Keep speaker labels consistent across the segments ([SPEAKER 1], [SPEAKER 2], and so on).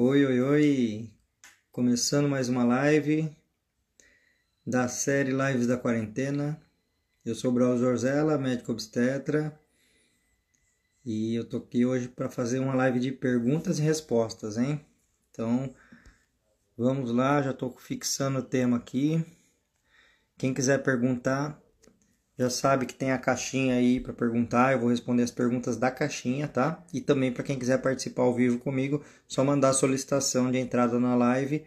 [SPEAKER 1] Oi, oi, oi! Começando mais uma live da série Lives da Quarentena. Eu sou o Braulio Zorzella, médico obstetra, e eu tô aqui hoje para fazer uma live de perguntas e respostas, hein? Então, vamos lá, já tô fixando o tema aqui. Quem quiser perguntar, já sabe que tem a caixinha aí para perguntar, eu vou responder as perguntas da caixinha, tá? E também para quem quiser participar ao vivo comigo, só mandar a solicitação de entrada na live,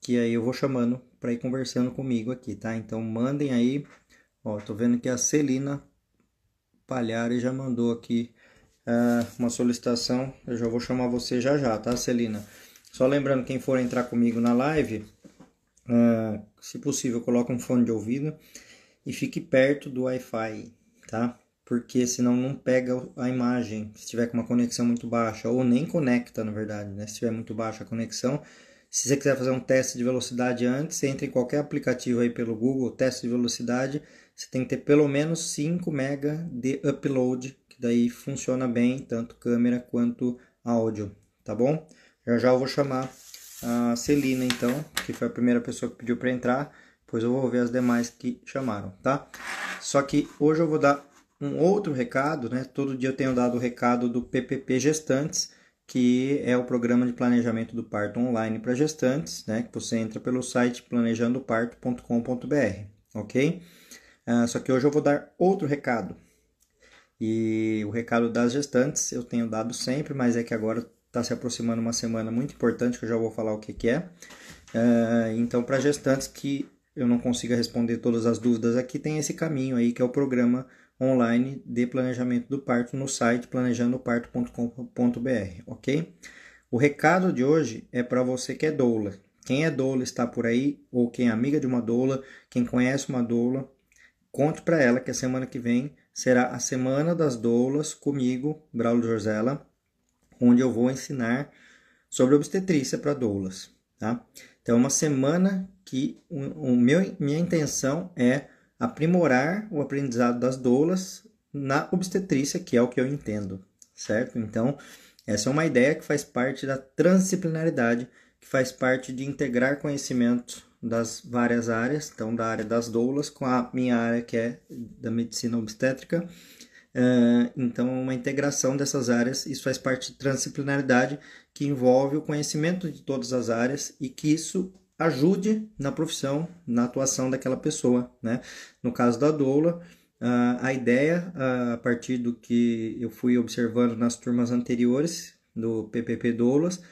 [SPEAKER 1] que aí eu vou chamando para ir conversando comigo aqui, tá? Então mandem aí. Ó, tô vendo que a Celina Palhares já mandou aqui uh, uma solicitação. Eu já vou chamar você já já, tá, Celina? Só lembrando, quem for entrar comigo na live, uh, se possível, coloca um fone de ouvido e fique perto do Wi-Fi, tá? Porque senão não pega a imagem se tiver com uma conexão muito baixa, ou nem conecta, na verdade, né? Se tiver muito baixa a conexão. Se você quiser fazer um teste de velocidade antes, entre em qualquer aplicativo aí pelo Google, teste de velocidade, você tem que ter pelo menos 5 MB de upload, que daí funciona bem, tanto câmera quanto áudio, tá bom? Já já eu vou chamar a Celina então, que foi a primeira pessoa que pediu para entrar Pois eu vou ver as demais que chamaram, tá? Só que hoje eu vou dar um outro recado, né? Todo dia eu tenho dado o recado do PPP Gestantes, que é o programa de planejamento do parto online para gestantes, né? Que você entra pelo site planejandoparto.com.br, ok? Uh, só que hoje eu vou dar outro recado. E o recado das gestantes eu tenho dado sempre, mas é que agora está se aproximando uma semana muito importante que eu já vou falar o que, que é. Uh, então, para gestantes que eu não consiga responder todas as dúvidas aqui, tem esse caminho aí que é o programa online de planejamento do parto no site planejandoparto.com.br, ok? O recado de hoje é para você que é doula. Quem é doula está por aí, ou quem é amiga de uma doula, quem conhece uma doula, conte para ela que a semana que vem será a Semana das Doulas comigo, Braulio Jorzella, onde eu vou ensinar sobre obstetrícia para doulas, tá? Então, é uma semana que o, o meu, minha intenção é aprimorar o aprendizado das doulas na obstetrícia, que é o que eu entendo, certo? Então, essa é uma ideia que faz parte da transdisciplinaridade, que faz parte de integrar conhecimento das várias áreas, então da área das doulas com a minha área que é da medicina obstétrica. Uh, então, uma integração dessas áreas, isso faz parte de transdisciplinaridade, que envolve o conhecimento de todas as áreas e que isso ajude na profissão, na atuação daquela pessoa, né? No caso da doula, a ideia, a partir do que eu fui observando nas turmas anteriores do PPP Doulas,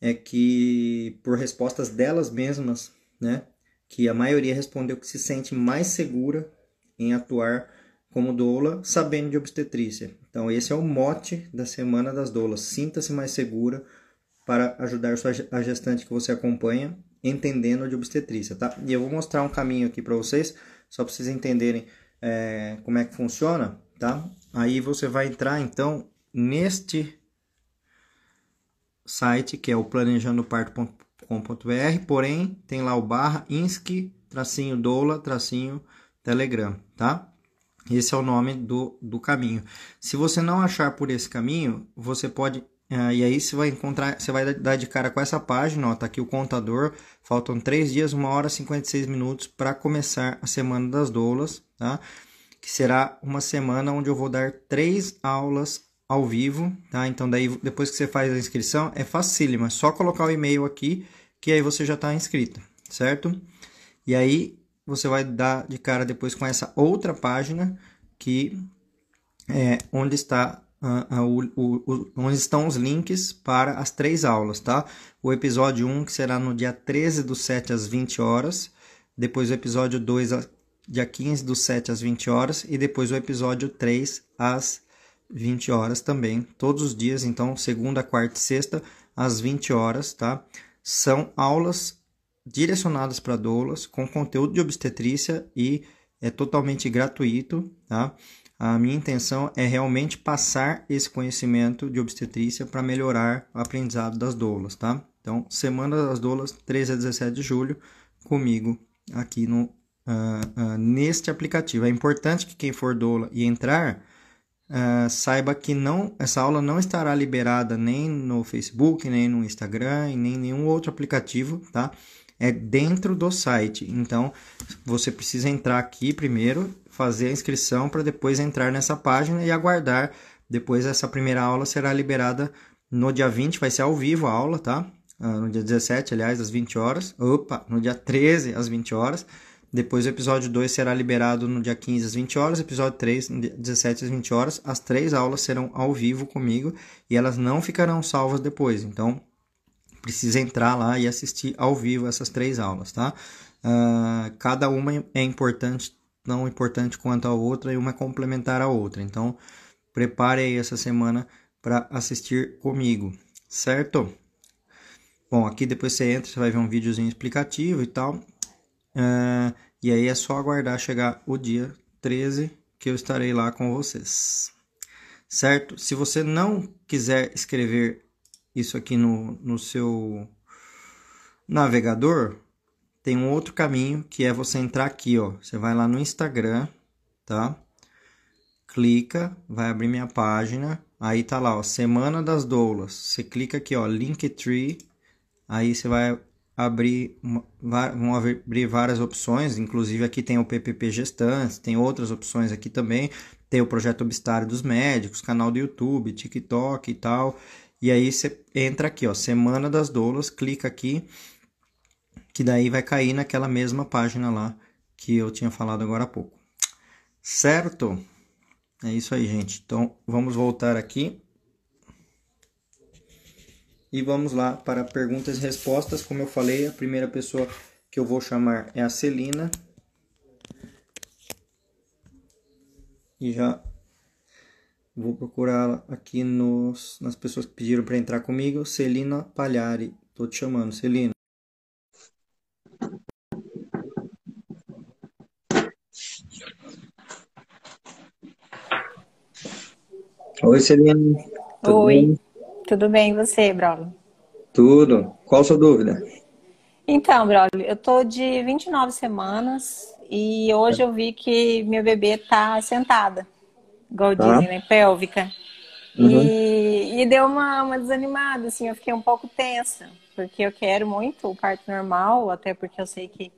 [SPEAKER 1] é que por respostas delas mesmas, né, que a maioria respondeu que se sente mais segura em atuar como doula, sabendo de obstetrícia. Então esse é o mote da Semana das Doulas. Sinta-se mais segura para ajudar a gestante que você acompanha entendendo de obstetrícia, tá? E eu vou mostrar um caminho aqui para vocês, só para vocês entenderem é, como é que funciona, tá? Aí você vai entrar, então, neste site, que é o planejandoparto.com.br, porém, tem lá o barra insc, tracinho doula, tracinho telegram, tá? Esse é o nome do, do caminho. Se você não achar por esse caminho, você pode Uh, e aí você vai encontrar, você vai dar de cara com essa página, ó, tá aqui o contador, faltam 3 dias, 1 hora e 56 minutos para começar a Semana das Doulas, tá? Que será uma semana onde eu vou dar três aulas ao vivo, tá? Então daí depois que você faz a inscrição, é facílimo, é só colocar o e-mail aqui que aí você já está inscrito, certo? E aí você vai dar de cara depois com essa outra página que é onde está uh, uh, o, o, onde estão os links para as três aulas, tá? O episódio 1, que será no dia 13 do 7 às 20 horas, depois o episódio 2, dia 15 do 7 às 20 horas, e depois o episódio 3 às 20 horas também, todos os dias, então, segunda, quarta e sexta, às 20 horas, tá? São aulas direcionadas para doulas, com conteúdo de obstetrícia e é totalmente gratuito, tá? A minha intenção é realmente passar esse conhecimento de obstetrícia para melhorar o aprendizado das doulas, tá? Então, Semana das Doulas, 13 a 17 de julho, comigo aqui no, uh, uh, neste aplicativo. É importante que quem for doula e entrar, uh, saiba que não, essa aula não estará liberada nem no Facebook, nem no Instagram, nem nenhum outro aplicativo, tá? É dentro do site. Então, você precisa entrar aqui primeiro, fazer a inscrição para depois entrar nessa página e aguardar. Depois essa primeira aula será liberada no dia 20, vai ser ao vivo a aula, tá? Uh, no dia 17, aliás, às 20 horas. Opa, no dia 13, às 20 horas. Depois o episódio 2 será liberado no dia 15 às 20 horas, episódio 3 no dia 17 às 20 horas. As três aulas serão ao vivo comigo e elas não ficarão salvas depois. Então, precisa entrar lá e assistir ao vivo essas três aulas, tá? Uh, cada uma é importante, tão importante quanto a outra e uma é complementar a outra. Então, prepare aí essa semana para assistir comigo, certo? Bom, aqui depois você entra, você vai ver um videozinho explicativo e tal. Uh, e aí é só aguardar chegar o dia 13 que eu estarei lá com vocês. Certo? Se você não quiser escrever isso aqui no, no seu navegador, tem um outro caminho que é você entrar aqui, ó. Você vai lá no Instagram, tá? Clica, vai abrir minha página. Aí tá lá, ó, Semana das Doulas. Você clica aqui, ó, Linktree. Aí você vai abrir, vão abrir várias opções, inclusive aqui tem o PPP Gestantes, tem outras opções aqui também, tem o Projeto Obstário dos Médicos, canal do YouTube, TikTok e tal, e aí você entra aqui, ó, Semana das Doulas, clica aqui, que daí vai cair naquela mesma página lá que eu tinha falado agora há pouco. Certo? É isso aí, gente. Então, vamos voltar aqui. E vamos lá para perguntas e respostas. Como eu falei, a primeira pessoa que eu vou chamar é a Celina. E já vou procurá-la aqui nos, nas pessoas que pediram para entrar comigo. Celina Palhari. Estou te chamando, Celina. Oi, Celina.
[SPEAKER 2] Tudo Oi. Bem? Tudo bem, e você, Braulio?
[SPEAKER 1] Tudo. Qual a sua dúvida?
[SPEAKER 2] Então, Braulio, eu tô de 29 semanas e hoje eu vi que meu bebê tá sentada, igual tá. dizem, né? Pélvica. Uhum. E, e deu uma, uma desanimada, assim, eu fiquei um pouco tensa, porque eu quero muito o parto normal, até porque eu sei que,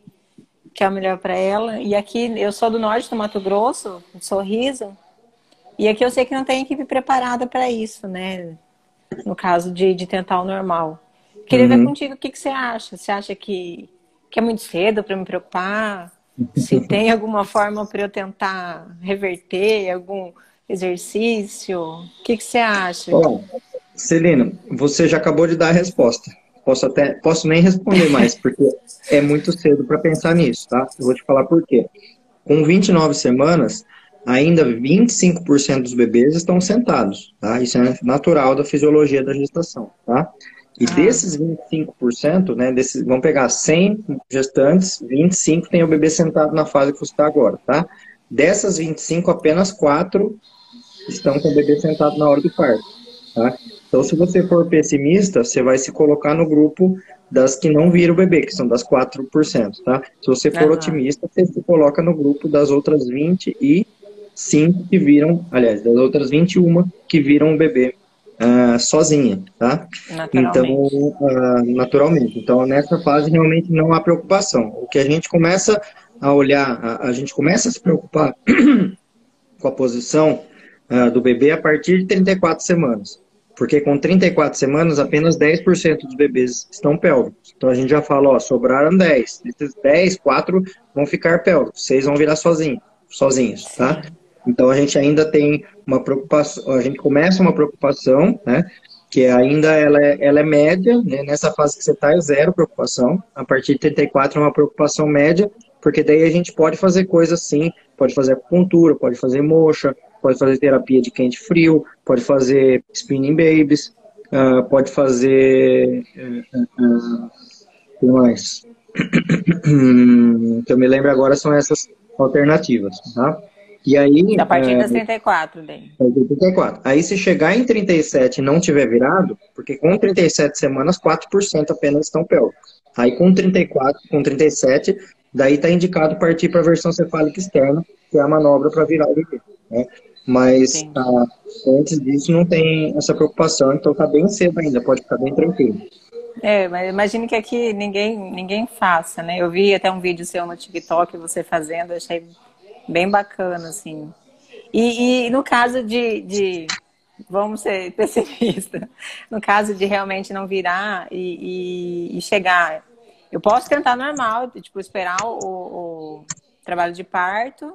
[SPEAKER 2] que é o melhor para ela. E aqui, eu sou do norte do Mato Grosso, de Sorriso, e aqui eu sei que não tem equipe preparada para isso, né? no caso de, de tentar o normal. Queria uhum. ver contigo o que, que você acha. Você acha que, que é muito cedo para me preocupar? Se tem alguma forma para eu tentar reverter algum exercício? O que, que você acha?
[SPEAKER 1] Bom, Celina, você já acabou de dar a resposta. Posso até posso nem responder mais, porque é muito cedo para pensar nisso, tá? Eu vou te falar por quê. Com 29 semanas, ainda 25% dos bebês estão sentados, tá? Isso é natural da fisiologia da gestação, tá? E ah. desses 25%, né, desses, vamos pegar 100 gestantes, 25 tem o bebê sentado na fase que você está agora, tá? Dessas 25, apenas 4 estão com o bebê sentado na hora do parto, tá? Então, se você for pessimista, você vai se colocar no grupo das que não viram o bebê, que são das 4%, tá? Se você for uhum. otimista, você se coloca no grupo das outras 20 e cinco que viram, aliás, das outras 21 que viram o bebê uh, sozinha, tá? Naturalmente. Então, uh, naturalmente. Então, nessa fase realmente não há preocupação. O que a gente começa a olhar, a, a gente começa a se preocupar com a posição uh, do bebê a partir de 34 semanas. Porque com 34 semanas, apenas 10% dos bebês estão pélvicos. Então a gente já fala, ó, sobraram 10. Desses 10, 4 vão ficar pélvicos, 6 vão virar sozinhos, sozinhos, tá? Então a gente ainda tem uma preocupação, a gente começa uma preocupação, né? Que ainda ela é, ela é média, né? nessa fase que você está é zero preocupação. A partir de 34 é uma preocupação média, porque daí a gente pode fazer coisas assim, pode fazer acupuntura, pode fazer mocha, pode fazer terapia de quente frio, pode fazer spinning babies, uh, pode fazer. Uh, que mais? que eu me lembro agora são essas alternativas, tá? E aí.
[SPEAKER 2] A partir é, das 34, bem. 34.
[SPEAKER 1] Aí, se chegar em 37 e não tiver virado, porque com 37 semanas, 4% apenas estão pélvicos. Aí, com 34, com 37, daí está indicado partir para a versão cefálica externa, que é a manobra para virar o bebê. Né? Mas ah, antes disso não tem essa preocupação, então tá bem cedo ainda, pode ficar bem tranquilo.
[SPEAKER 2] É, mas imagine que aqui ninguém, ninguém faça, né? Eu vi até um vídeo seu no TikTok, você fazendo, achei bem bacana, assim. E, e no caso de, de, vamos ser pessimistas, no caso de realmente não virar e, e, e chegar, eu posso tentar normal, tipo, esperar o, o trabalho de parto.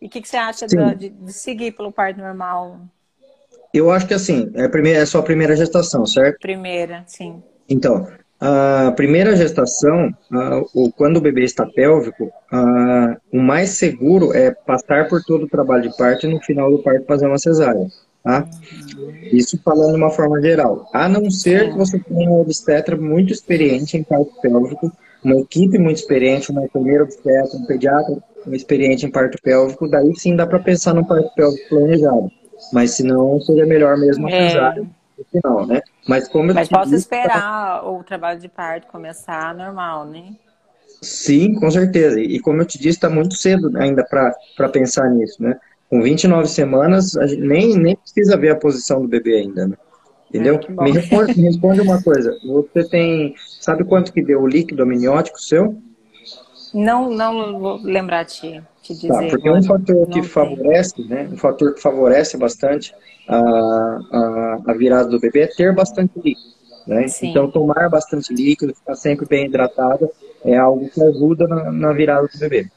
[SPEAKER 2] E o que, que, você acha de, de, seguir pelo parto normal?
[SPEAKER 1] Eu acho que assim, é, primeira, é só a primeira gestação, certo?
[SPEAKER 2] Primeira, sim.
[SPEAKER 1] Então, a primeira gestação, uh, quando o bebê está pélvico, o mais seguro é passar por todo o trabalho de parto e no final do parto fazer uma cesárea. Tá? Isso falando de uma forma geral. A não ser que você tenha um obstetra muito experiente em parto pélvico, uma equipe muito experiente, uma enfermeira obstetra, um pediatra experiente em parto pélvico, daí sim dá para pensar no parto pélvico planejado. Mas se não, seria melhor mesmo a é. cesárea no final, né?
[SPEAKER 2] Mas como Mas posso disse, esperar o trabalho de parto começar normal, né?
[SPEAKER 1] Sim, com certeza. E como eu te disse, está muito cedo ainda para pensar nisso, né? Com 29 semanas, a gente nem, nem precisa ver a posição do bebê ainda, né? Entendeu? É, me, responde, me responde uma coisa. Você tem. Sabe quanto que deu o líquido amniótico seu?
[SPEAKER 2] Não, não vou lembrar te, te dizer. Tá,
[SPEAKER 1] porque um fator que favorece, né? Um fator que favorece bastante a, a, a virada do bebê é ter bastante líquido. Né? Então, tomar bastante líquido, ficar sempre bem hidratada, é algo que ajuda na, na virada do bebê.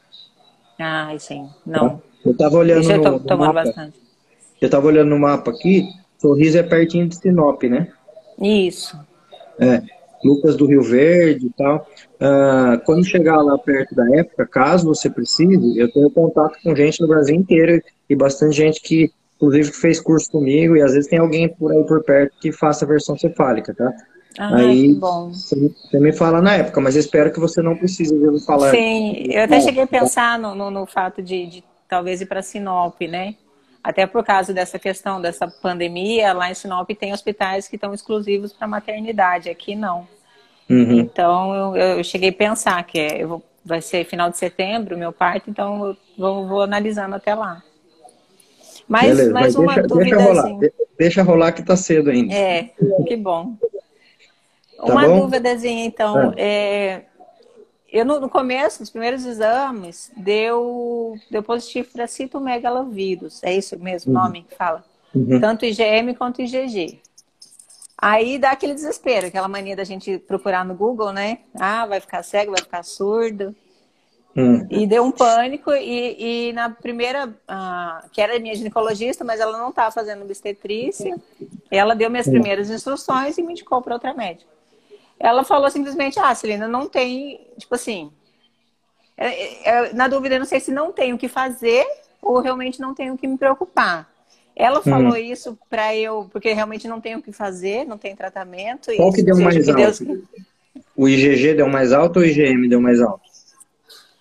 [SPEAKER 2] Ah, sim. Não. Tá?
[SPEAKER 1] Eu estava olhando eu no, no mapa. Bastante. Eu estava olhando no mapa aqui. Sorriso é pertinho de Sinop, né?
[SPEAKER 2] Isso.
[SPEAKER 1] É. Lucas do Rio Verde e tal. Uh, quando chegar lá perto da época, caso você precise, eu tenho contato com gente no Brasil inteiro e bastante gente que, inclusive, fez curso comigo e às vezes tem alguém por aí por perto que faça a versão cefálica, tá?
[SPEAKER 2] Ah, aí bom. Você
[SPEAKER 1] me fala na época, mas espero que você não precise ouvir falar.
[SPEAKER 2] Sim, eu até cheguei a pensar no, no, no fato de, de talvez ir para Sinop, né? Até por causa dessa questão dessa pandemia, lá em Sinop tem hospitais que estão exclusivos para maternidade, aqui não. Uhum. Então eu, eu, cheguei a pensar que é, eu vou, vai ser final de setembro meu parto, então eu vou, vou analisando até lá.
[SPEAKER 1] Mas, Beleza, mais uma deixa, dúvida deixa rolar, assim. deixa rolar que está cedo ainda.
[SPEAKER 2] É, que bom. Tá uma bom? dúvidazinha, então. É. É, eu no, no, começo, nos primeiros exames, deu, deu positivo para citomegalovírus. É isso mesmo o uhum. nome que fala? Uhum. Tanto IgM quanto IgG. Aí dá aquele desespero, aquela mania da gente procurar no Google, né? Ah, vai ficar cego, vai ficar surdo. Uhum. E deu um pânico, e, e na primeira, uh, que era minha ginecologista, mas ela não estava fazendo obstetrícia, ela deu minhas primeiras instruções e me indicou para outra médica. Ela falou simplesmente, ah, Celina, não tem, tipo assim, é, é, é, na dúvida, eu não sei se não tem o que fazer ou realmente não tenho o que me preocupar. Ela falou hum. isso para eu, porque realmente não tenho o que fazer, não tem tratamento.
[SPEAKER 1] Qual que deu mais alto? Deus... O IgG deu mais alto ou o IgM deu mais alto?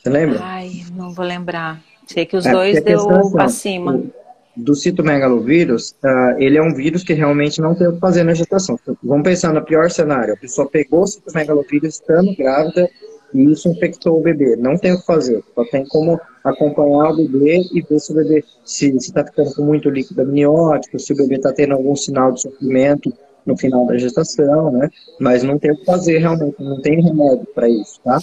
[SPEAKER 1] Você lembra?
[SPEAKER 2] Ai, não vou lembrar. Sei que os é, dois deu assim, acima. O
[SPEAKER 1] do citomegalovírus, uh, ele é um vírus que realmente não tem o que fazer na gestação. Vamos pensar no pior cenário. A pessoa pegou o citomegalovírus estando grávida e isso infectou o bebê. Não tem o que fazer. Só tem como acompanhar o bebê e ver se o bebê se está ficando com muito líquido amniótico, se o bebê está tendo algum sinal de sofrimento no final da gestação, né? Mas não tem o que fazer realmente, não tem remédio para isso, tá?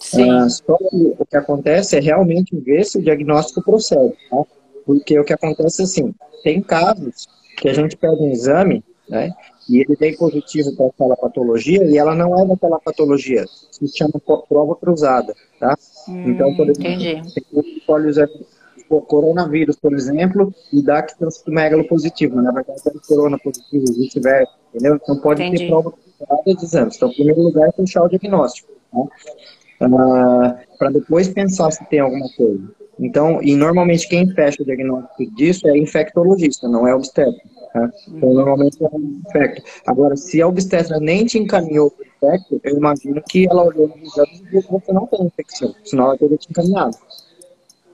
[SPEAKER 1] Sim. Uh, só que o que acontece é realmente ver se o diagnóstico procede, tá? Porque o que acontece é assim, tem casos que a gente pede um exame, né? E ele tem positivo para aquela patologia e ela não é daquela patologia. Se chama prova cruzada, tá?
[SPEAKER 2] Hum, então, por exemplo, entendi.
[SPEAKER 1] tem pode usar o coronavírus, por exemplo, e dá que megalo positivo, na verdade é corona positivo, se tiver, entendeu? Então pode entendi. ter prova cruzada de exames. Então, em primeiro lugar, é fechar o diagnóstico, tá? Ah, para depois pensar se tem alguma coisa. Então, e normalmente quem fecha o diagnóstico disso é infectologista, não é obstetra. Tá? Então, normalmente é um infecto. Agora, se a obstetra nem te encaminhou para o infecto, eu imagino que ela olhou nos exames e viu que você não tem infecção, senão ela teria te encaminhado.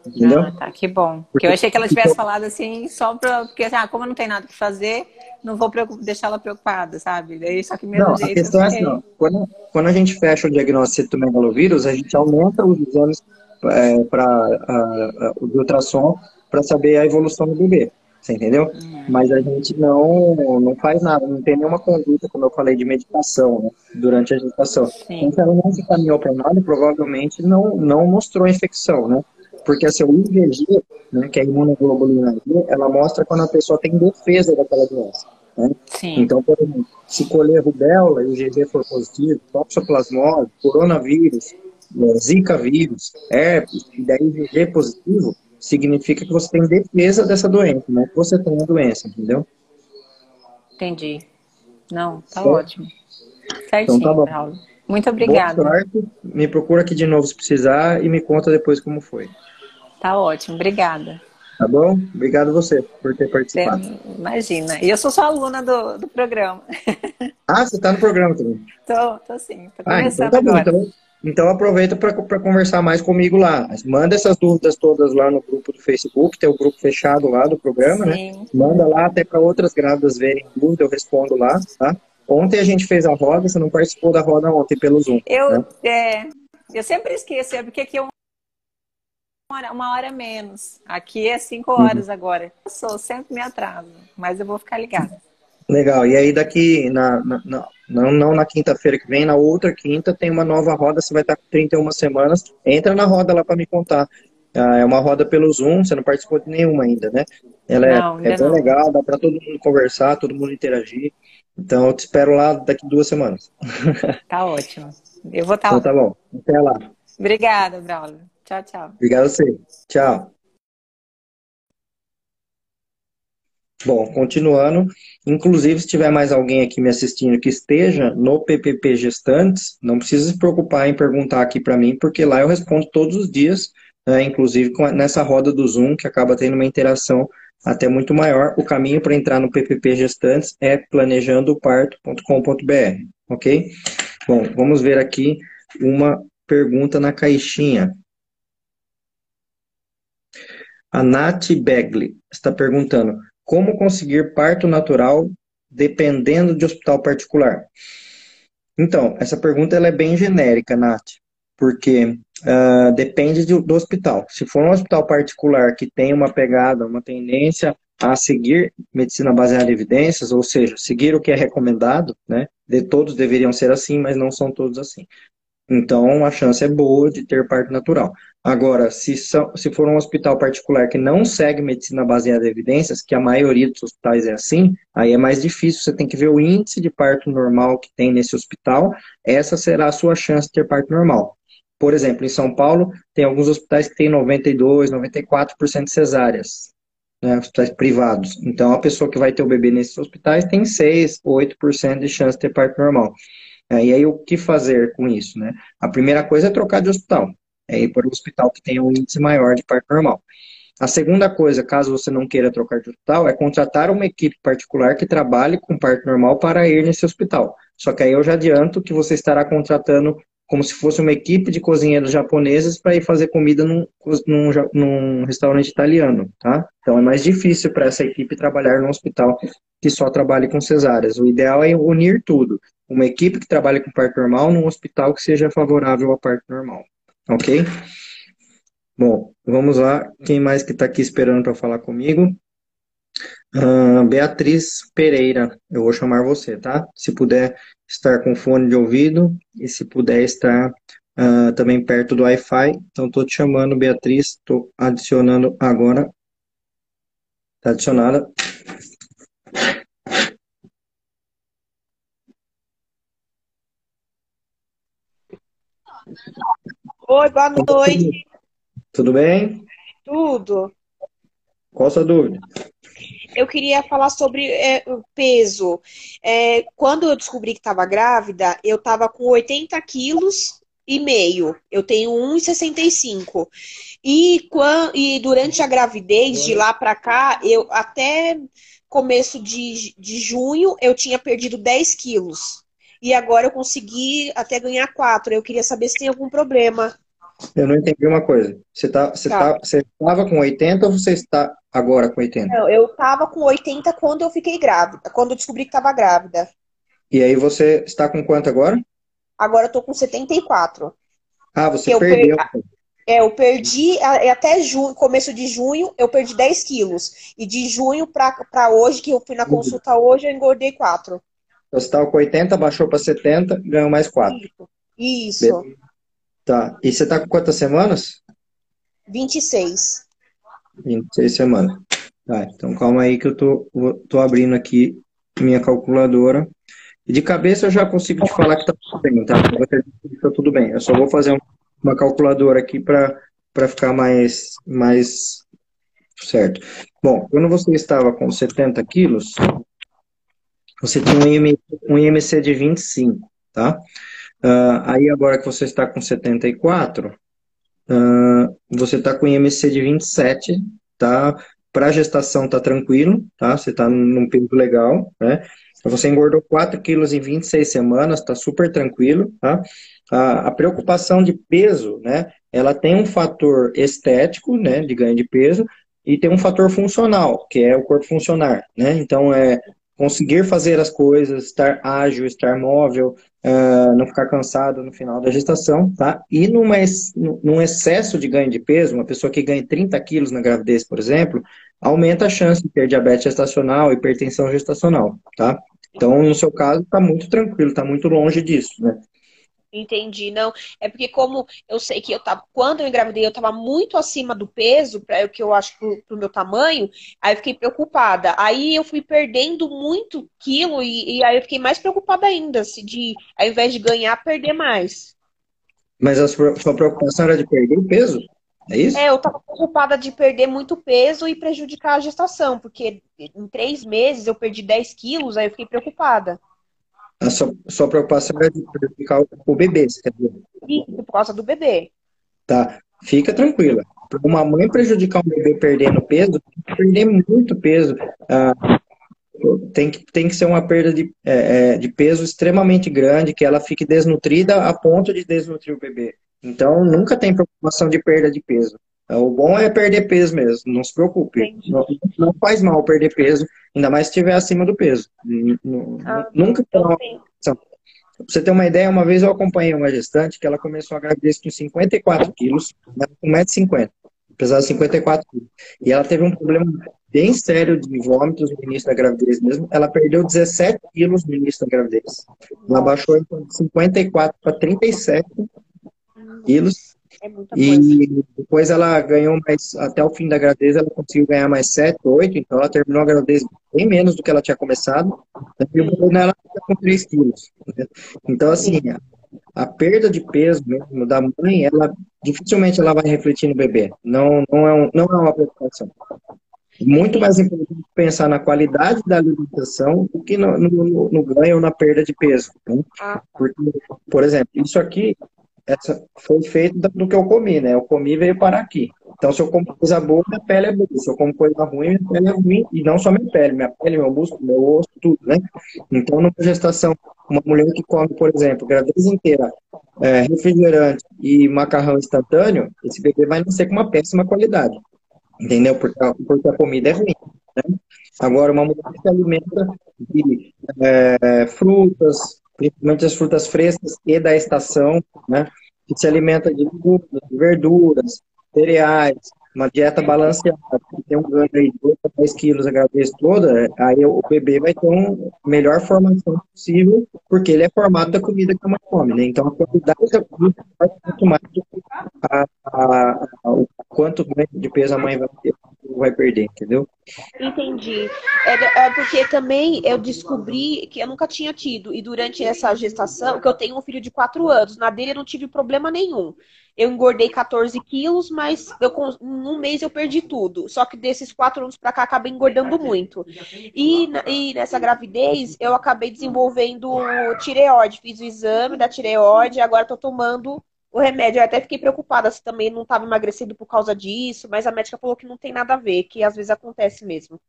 [SPEAKER 2] Entendeu? Ah, tá, que bom. Porque eu achei que ela tivesse falado assim, só para. Porque, assim, ah, como não tem nada que fazer, não vou deixar ela preocupada, sabe? Daí, só que mesmo
[SPEAKER 1] não, jeito. A questão é assim, ó, quando, quando a gente fecha o diagnóstico de megalovírus, a gente aumenta os exames é, para o ultrassom para saber a evolução do bebê. Você entendeu? Uhum. Mas a gente não, não faz nada, não tem nenhuma conduta, como eu falei, de meditação né, durante a gestação. Sim. Então, ela não se caminhou para nada, provavelmente não, não mostrou infecção, né? Porque assim, o IgG, né, que é a imunoglobulina G, ela mostra quando a pessoa tem defesa daquela doença. Né? Então, por exemplo, se colher rubéola e o IgG for positivo, toxoplasmose, coronavírus, é, zika vírus, herpes, e daí IgG positivo, significa que você tem defesa dessa doença, não que você tem a doença, entendeu?
[SPEAKER 2] Entendi. Não, tá ótimo. Certinho, então, tá bom. Paulo. Muito obrigada.
[SPEAKER 1] Me procura aqui de novo se precisar e me conta depois como foi.
[SPEAKER 2] Tá ótimo, obrigada.
[SPEAKER 1] Tá bom? Obrigado você por ter participado.
[SPEAKER 2] Você, imagina. E eu sou só aluna do, do programa.
[SPEAKER 1] Ah, você está no programa também?
[SPEAKER 2] Tô, tô sim. Tô começando ah, então tá bom,
[SPEAKER 1] agora. Então, então aproveita para conversar mais comigo lá. Manda essas dúvidas todas lá no grupo do Facebook, tem o grupo fechado lá do programa, né? Sim. né? Manda lá até para outras grávidas verem dúvida, eu respondo lá, tá? Ontem a gente fez a roda, você não participou da roda ontem pelo Zoom.
[SPEAKER 2] Eu, né? é, eu sempre esqueço, é porque aqui é uma hora, uma hora menos. Aqui é cinco horas uhum. agora. Eu sou, sempre me atraso, mas eu vou ficar ligada.
[SPEAKER 1] Legal. E aí daqui na, na, na não, não na quinta-feira que vem, na outra quinta tem uma nova roda, você vai estar com 31 semanas. Entra na roda lá para me contar. Ah, é uma roda pelo Zoom, você não participou de nenhuma ainda, né? Ela é, não, é bem não. legal, dá para todo mundo conversar, todo mundo interagir. Então eu te espero lá daqui duas semanas.
[SPEAKER 2] Tá ótimo. Eu vou estar
[SPEAKER 1] então, lá. Então tá bom. Até lá.
[SPEAKER 2] Obrigada, Braulio. Tchau, tchau.
[SPEAKER 1] Obrigado a você. Tchau. Bom, continuando, inclusive se tiver mais alguém aqui me assistindo que esteja no PPP Gestantes, não precisa se preocupar em perguntar aqui para mim, porque lá eu respondo todos os dias, né, inclusive nessa roda do Zoom, que acaba tendo uma interação até muito maior. O caminho para entrar no PPP Gestantes é planejandoparto.com.br, ok? Bom, vamos ver aqui uma pergunta na caixinha. A Nath Begli está perguntando: como conseguir parto natural dependendo de hospital particular? Então, essa pergunta ela é bem genérica, Nath, porque uh, depende do, do hospital. Se for um hospital particular que tem uma pegada, uma tendência a seguir medicina baseada em evidências, ou seja, seguir o que é recomendado, né? De todos deveriam ser assim, mas não são todos assim. Então, a chance é boa de ter parto natural. Agora, se, são, se for um hospital particular que não segue medicina baseada em evidências, que a maioria dos hospitais é assim, aí é mais difícil. Você tem que ver o índice de parto normal que tem nesse hospital. Essa será a sua chance de ter parto normal. Por exemplo, em São Paulo, tem alguns hospitais que têm 92%, 94% de cesáreas, né, hospitais privados. Então, a pessoa que vai ter o bebê nesses hospitais tem 6%, 8% de chance de ter parto normal. É, e aí, o que fazer com isso? Né? A primeira coisa é trocar de hospital. É ir para o hospital que tenha um índice maior de parto normal. A segunda coisa, caso você não queira trocar de hospital, é contratar uma equipe particular que trabalhe com parto normal para ir nesse hospital. Só que aí eu já adianto que você estará contratando como se fosse uma equipe de cozinheiros japoneses para ir fazer comida num, num, num, restaurante italiano, tá? Então é mais difícil para essa equipe trabalhar num hospital que só trabalhe com cesáreas. O ideal é unir tudo uma equipe que trabalha com parto normal num hospital que seja favorável ao parto normal. Ok? Bom, vamos lá. Quem mais que está aqui esperando para falar comigo? Uh, Beatriz Pereira, eu vou chamar você, tá? Se puder estar com fone de ouvido e se puder estar uh, também perto do Wi-Fi. Então, estou te chamando, Beatriz, estou adicionando agora. Está adicionada.
[SPEAKER 3] Oi, boa noite.
[SPEAKER 1] Tudo bem?
[SPEAKER 3] Tudo.
[SPEAKER 1] Qual a sua dúvida?
[SPEAKER 3] Eu queria falar sobre é, o peso. É, quando eu descobri que estava grávida, eu estava com 80 quilos e meio. Eu tenho 1,65. E, e durante a gravidez, de lá para cá, eu até começo de, de junho, eu tinha perdido 10 quilos e agora eu consegui até ganhar quatro. Eu queria saber se tem algum problema.
[SPEAKER 1] Eu não entendi uma coisa. Você tá, você tá. tá você estava com 80 ou você está agora com 80?
[SPEAKER 3] Não, eu estava com 80 quando eu fiquei grávida, quando eu descobri que estava grávida.
[SPEAKER 1] E aí você está com quanto agora?
[SPEAKER 3] Agora eu tô com 74.
[SPEAKER 1] Ah, você perdeu. Per...
[SPEAKER 3] É, eu perdi é, até junho, começo de junho, eu perdi 10 quilos. E de junho para hoje, que eu fui na consulta hoje, eu engordei 4.
[SPEAKER 1] Você estava com 80, baixou para 70, ganhou mais 4.
[SPEAKER 3] Isso. Isso.
[SPEAKER 1] Tá. E você está com quantas semanas?
[SPEAKER 3] 26.
[SPEAKER 1] 26 semanas. Tá, então calma aí que eu tô, tô abrindo aqui minha calculadora. E de cabeça eu já consigo te falar que tá tudo bem, tá? Tá tudo bem. Eu só vou fazer uma calculadora aqui para ficar mais, mais certo. Bom, quando você estava com 70 quilos, você tinha um IMC, um IMC de 25, tá? Uh, aí agora que você está com 74, uh, você está com IMC de 27, tá? Para gestação tá tranquilo, tá? Você tá num peso legal, né? Você engordou 4 quilos em 26 semanas, tá super tranquilo, tá? A, a preocupação de peso, né? Ela tem um fator estético, né? De ganho de peso, e tem um fator funcional, que é o corpo funcionar, né? Então, é conseguir fazer as coisas, estar ágil, estar móvel, uh, não ficar cansado no final da gestação, tá? E numa, num excesso de ganho de peso, uma pessoa que ganha 30 quilos na gravidez, por exemplo, aumenta a chance de ter diabetes gestacional, hipertensão gestacional, tá? Então, no seu caso, está muito tranquilo, está muito longe disso, né?
[SPEAKER 3] Entendi, não. É porque como eu sei que eu tava, quando eu engravidei, eu tava muito acima do peso, para o que eu acho pro, pro meu tamanho, aí eu fiquei preocupada. Aí eu fui perdendo muito quilo e, e aí eu fiquei mais preocupada ainda, se de, ao invés de ganhar, perder mais.
[SPEAKER 1] Mas a sua, sua preocupação era de perder o peso? É isso?
[SPEAKER 3] É, eu tava preocupada de perder muito peso e prejudicar a gestação, porque em três meses eu perdi 10 quilos, aí eu fiquei preocupada.
[SPEAKER 1] A sua, sua preocupação é de prejudicar o bebê, você quer dizer?
[SPEAKER 3] Isso, por causa do bebê.
[SPEAKER 1] Tá, fica tranquila. Para uma mãe prejudicar um bebê perdendo peso, perder muito peso. Ah, tem, que, tem que ser uma perda de, é, é, de peso extremamente grande, que ela fique desnutrida a ponto de desnutrir o bebê. Então, nunca tem preocupação de perda de peso. O bom é perder peso mesmo, não se preocupe. Não, não, faz mal perder peso, ainda mais se estiver acima do peso. Ah, nunca. Pra você ter uma ideia, uma vez eu acompanhei uma gestante que ela começou a gravidez com 54 quilos, com 1,50m, pesava 54 quilos. E ela teve um problema bem sério de vômitos no início da gravidez mesmo. Ela perdeu 17 quilos no início da gravidez. Ela baixou de 54 para 37 quilos é muita e coisa. depois ela ganhou mais, até o fim da gravidez, ela conseguiu ganhar mais 7, 8, então ela terminou a gravidez bem menos do que ela tinha começado. E ela fica com 3 quilos. Né? Então, assim, a, a, perda de peso mesmo da mãe, ela dificilmente ela vai refletir no bebê. Não, não, é, um, não é uma preocupação. Muito mais importante pensar na qualidade da alimentação do que no, no, no ganho ou na perda de peso. Né? Ah. Porque, por exemplo, isso aqui essa foi feito do que eu comi, né? Eu comi e veio parar aqui. Então, se eu como coisa boa, minha pele é boa. Se eu como coisa ruim, minha pele é ruim. E não só minha pele, minha pele, meu músculo, meu osso, tudo, né? Então, numa gestação, uma mulher que come, por exemplo, gravidez inteira, é, refrigerante e macarrão instantâneo, esse bebê vai nascer com uma péssima qualidade. Entendeu? Porque a, porque a comida é ruim. Né? Agora, uma mulher que se alimenta de é, frutas, principalmente as frutas frescas e da estação, né? Que se alimenta de verduras, cereais, uma dieta balanceada, tem um ganho aí de 2 a 10 quilos a gravidez toda, aí o bebê vai ter uma melhor formação possível, porque ele é formado da comida que a mãe come, né? Então a quantidade da comida vai muito mais do que a, a, a, o quanto de peso a mãe vai ter vai perder, entendeu?
[SPEAKER 3] Entendi. É, é, porque também eu descobri que eu nunca tinha tido, e durante essa gestação, que eu tenho um filho de 4 anos, na dele eu não tive problema nenhum. Eu engordei 14 quilos, mas eu, num mês eu perdi tudo. Só que desses quatro anos pra cá, acabei engordando muito. E, e nessa gravidez, eu acabei desenvolvendo tireoide. Fiz o exame da tireoide, agora tô tomando o remédio. Eu até fiquei preocupada se também não estava emagrecido por causa disso, mas a médica falou que não tem nada a ver, que às vezes acontece mesmo.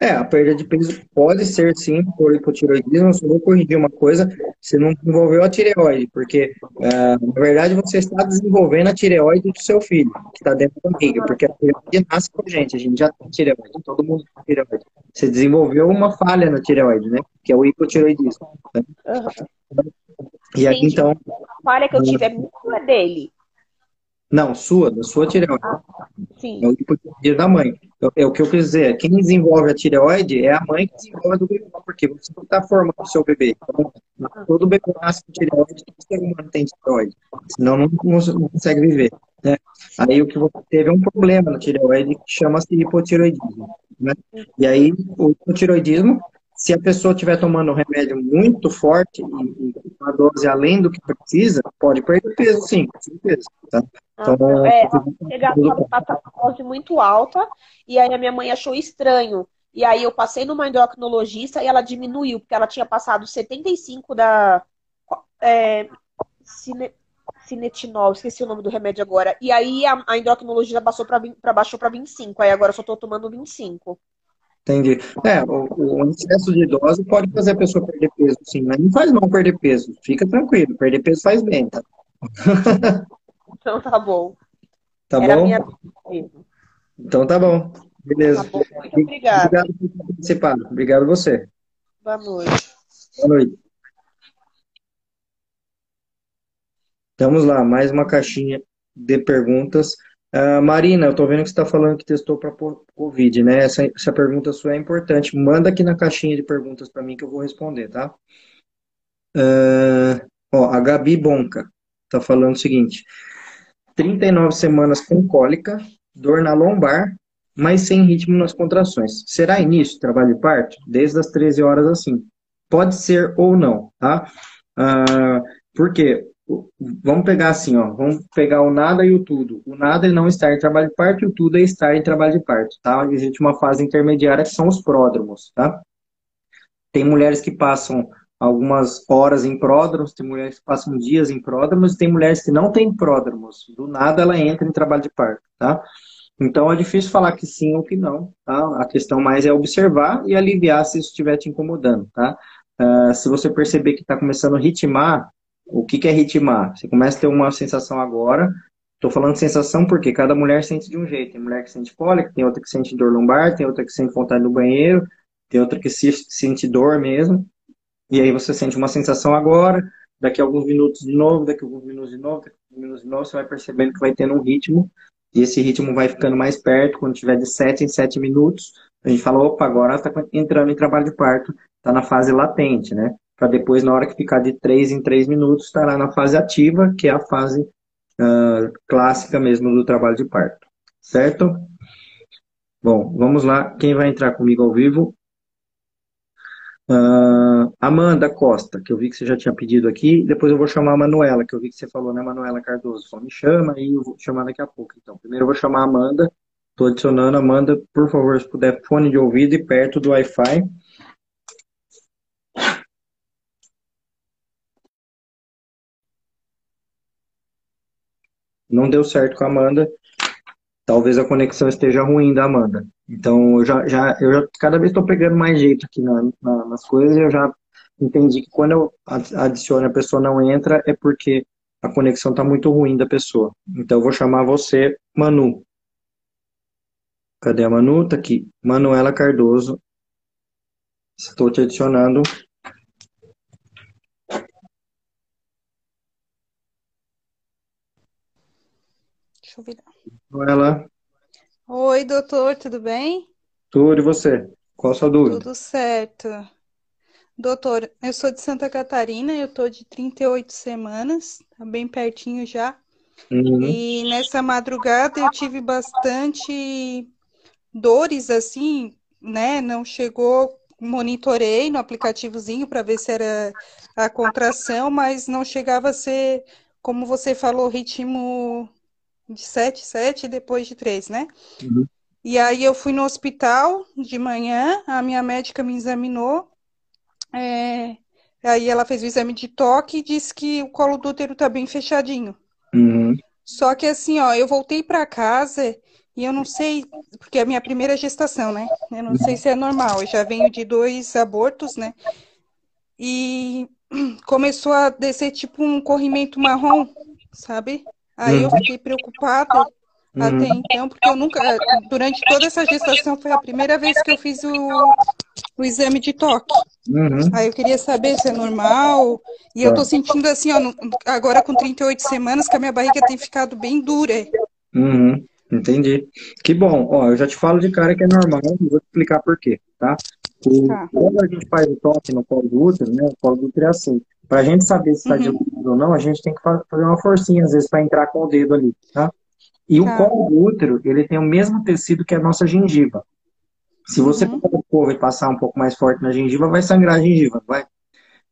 [SPEAKER 1] É, a perda de peso pode ser sim por hipotiroidismo. Só vou corrigir uma coisa: você não desenvolveu a tireoide, porque uh, na verdade você está desenvolvendo a tireoide do seu filho, que está dentro da barriga, porque a tireoide nasce com a gente, a gente já tem tireoide, todo mundo tem tireoide. Você desenvolveu uma falha na tireoide, né? Que é o hipotiroidismo. Né? Uhum. E aqui então.
[SPEAKER 3] A falha que eu tive é muito dele.
[SPEAKER 1] Não, sua, da sua tireoide.
[SPEAKER 3] Sim.
[SPEAKER 1] É o hipotireoidismo da mãe. É, é, o que eu quis dizer. Quem desenvolve a tireoide é a mãe que desenvolve a do bebê, porque você não está formando o seu bebê. Então, todo bebê nasce com tireoide, todo ser humano tem tireoide. Senão não, não consegue viver. Né? Aí o que você teve é um problema na tireoide que chama-se hipotireoidismo. Né? E aí o hipotireoidismo se a pessoa estiver tomando um remédio muito forte e, uma dose além do que precisa, pode perder peso, sim, com certeza. Tá?
[SPEAKER 3] Então, é, chegar a dose muito alta, e aí a minha mãe achou estranho. E aí eu passei numa endocrinologista e ela diminuiu, porque ela tinha passado 75 da é, cine, cinetinol, esqueci o nome do remédio agora. E aí a, a endocrinologista passou para baixou para 25, aí agora eu só estou tomando 25.
[SPEAKER 1] Entendi. É, o, o, excesso de dose pode fazer a pessoa perder peso, sim, mas não faz mal perder peso. Fica tranquilo, perder peso faz bem, tá?
[SPEAKER 3] Então tá bom.
[SPEAKER 1] Tá Era bom? Minha... Então tá bom. Beleza. Tá bom. Muito obrigada. Obrigado por participar. Obrigado a você.
[SPEAKER 3] Boa noite.
[SPEAKER 1] Boa noite. Vamos lá, mais uma caixinha de perguntas. Uh, Marina, eu tô vendo que você está falando que testou para Covid, né? Essa, essa pergunta sua é importante. Manda aqui na caixinha de perguntas para mim que eu vou responder, tá? Uh, ó, a Gabi Bonca está falando o seguinte: 39 semanas com cólica, dor na lombar, mas sem ritmo nas contrações. Será início trabalho de parto? Desde as 13 horas assim. Pode ser ou não, tá? Uh, por quê? Vamos pegar assim, ó. Vamos pegar o nada e o tudo. O nada é não estar em trabalho de parto e o tudo é estar em trabalho de parto, tá? Existe uma fase intermediária que são os pródromos, tá? Tem mulheres que passam algumas horas em pródromos, tem mulheres que passam dias em pródromos, tem mulheres que não têm pródromos. Do nada ela entra em trabalho de parto, tá? Então é difícil falar que sim ou que não, tá? A questão mais é observar e aliviar se isso estiver te incomodando, tá? Uh, se você perceber que está começando a ritmar, o que, que é ritmar? Você começa a ter uma sensação agora. Estou falando sensação porque cada mulher sente de um jeito. Tem mulher que sente cólica, tem outra que sente dor lombar, tem outra que sente vontade no banheiro, tem outra que sente dor mesmo. E aí você sente uma sensação agora, daqui a alguns minutos de novo, daqui a alguns minutos de novo, daqui a alguns minutos de novo, você vai percebendo que vai tendo um ritmo. E esse ritmo vai ficando mais perto, quando tiver de 7 em 7 minutos, a gente fala, opa, agora está entrando em trabalho de parto, está na fase latente, né? Para depois, na hora que ficar de 3 em 3 minutos, estará na fase ativa, que é a fase uh, clássica mesmo do trabalho de parto. Certo? Bom, vamos lá. Quem vai entrar comigo ao vivo? Uh, Amanda Costa, que eu vi que você já tinha pedido aqui. Depois eu vou chamar a Manuela, que eu vi que você falou, né, Manuela Cardoso? Só me chama e eu vou chamar daqui a pouco. Então, primeiro eu vou chamar a Amanda. Estou adicionando. Amanda, por favor, se puder, fone de ouvido e perto do Wi-Fi. Não deu certo com a Amanda. Talvez a conexão esteja ruim da Amanda. Então, eu já, já, eu já cada vez estou pegando mais jeito aqui na, na, nas coisas e eu já entendi que quando eu adiciono a pessoa não entra é porque a conexão está muito ruim da pessoa. Então, eu vou chamar você, Manu. Cadê a Manu? Tá aqui. Manuela Cardoso. Estou te adicionando.
[SPEAKER 4] Deixa eu virar.
[SPEAKER 1] Ela.
[SPEAKER 4] Oi, doutor, tudo bem?
[SPEAKER 1] Tudo, e você? Qual a sua dúvida?
[SPEAKER 4] Tudo certo. Doutor, eu sou de Santa Catarina, eu tô de 38 semanas, tá bem pertinho já. Uhum. E nessa madrugada eu tive bastante dores assim, né? Não chegou, monitorei no aplicativozinho para ver se era a contração, mas não chegava a ser, como você falou, ritmo de 7, 7 e depois de 3, né? Uhum. E aí eu fui no hospital de manhã, a minha médica me examinou, é, aí ela fez o exame de toque e disse que o colo do útero tá bem fechadinho.
[SPEAKER 1] Uhum.
[SPEAKER 4] Só que assim, ó, eu voltei para casa e eu não sei, porque é a minha primeira gestação, né? Eu não uhum. sei se é normal, eu já venho de dois abortos, né? E começou a descer tipo um corrimento marrom, sabe? Aí eu uhum. fiquei preocupada uhum. até então, porque eu nunca, durante toda essa gestação, foi a primeira vez que eu fiz o, o exame de toque. Uhum. Aí eu queria saber se é normal. E eu tô sentindo assim, ó, agora com 38 semanas, que a minha barriga tem ficado bem dura.
[SPEAKER 1] Uhum. Entendi. Que bom. Ó, eu já te falo de cara que é normal, vou te explicar por quê, tá? O, tá. Quando a gente faz o toque no colo do útero, né? O colo do útero é assim. Pra gente saber se está uhum. dilúvido ou não, a gente tem que fazer uma forcinha, às vezes, para entrar com o dedo ali, tá? E tá. o colo do útero, ele tem o mesmo tecido que a nossa gengiva. Se você uhum. pegar o covo e passar um pouco mais forte na gengiva, vai sangrar a gengiva, vai?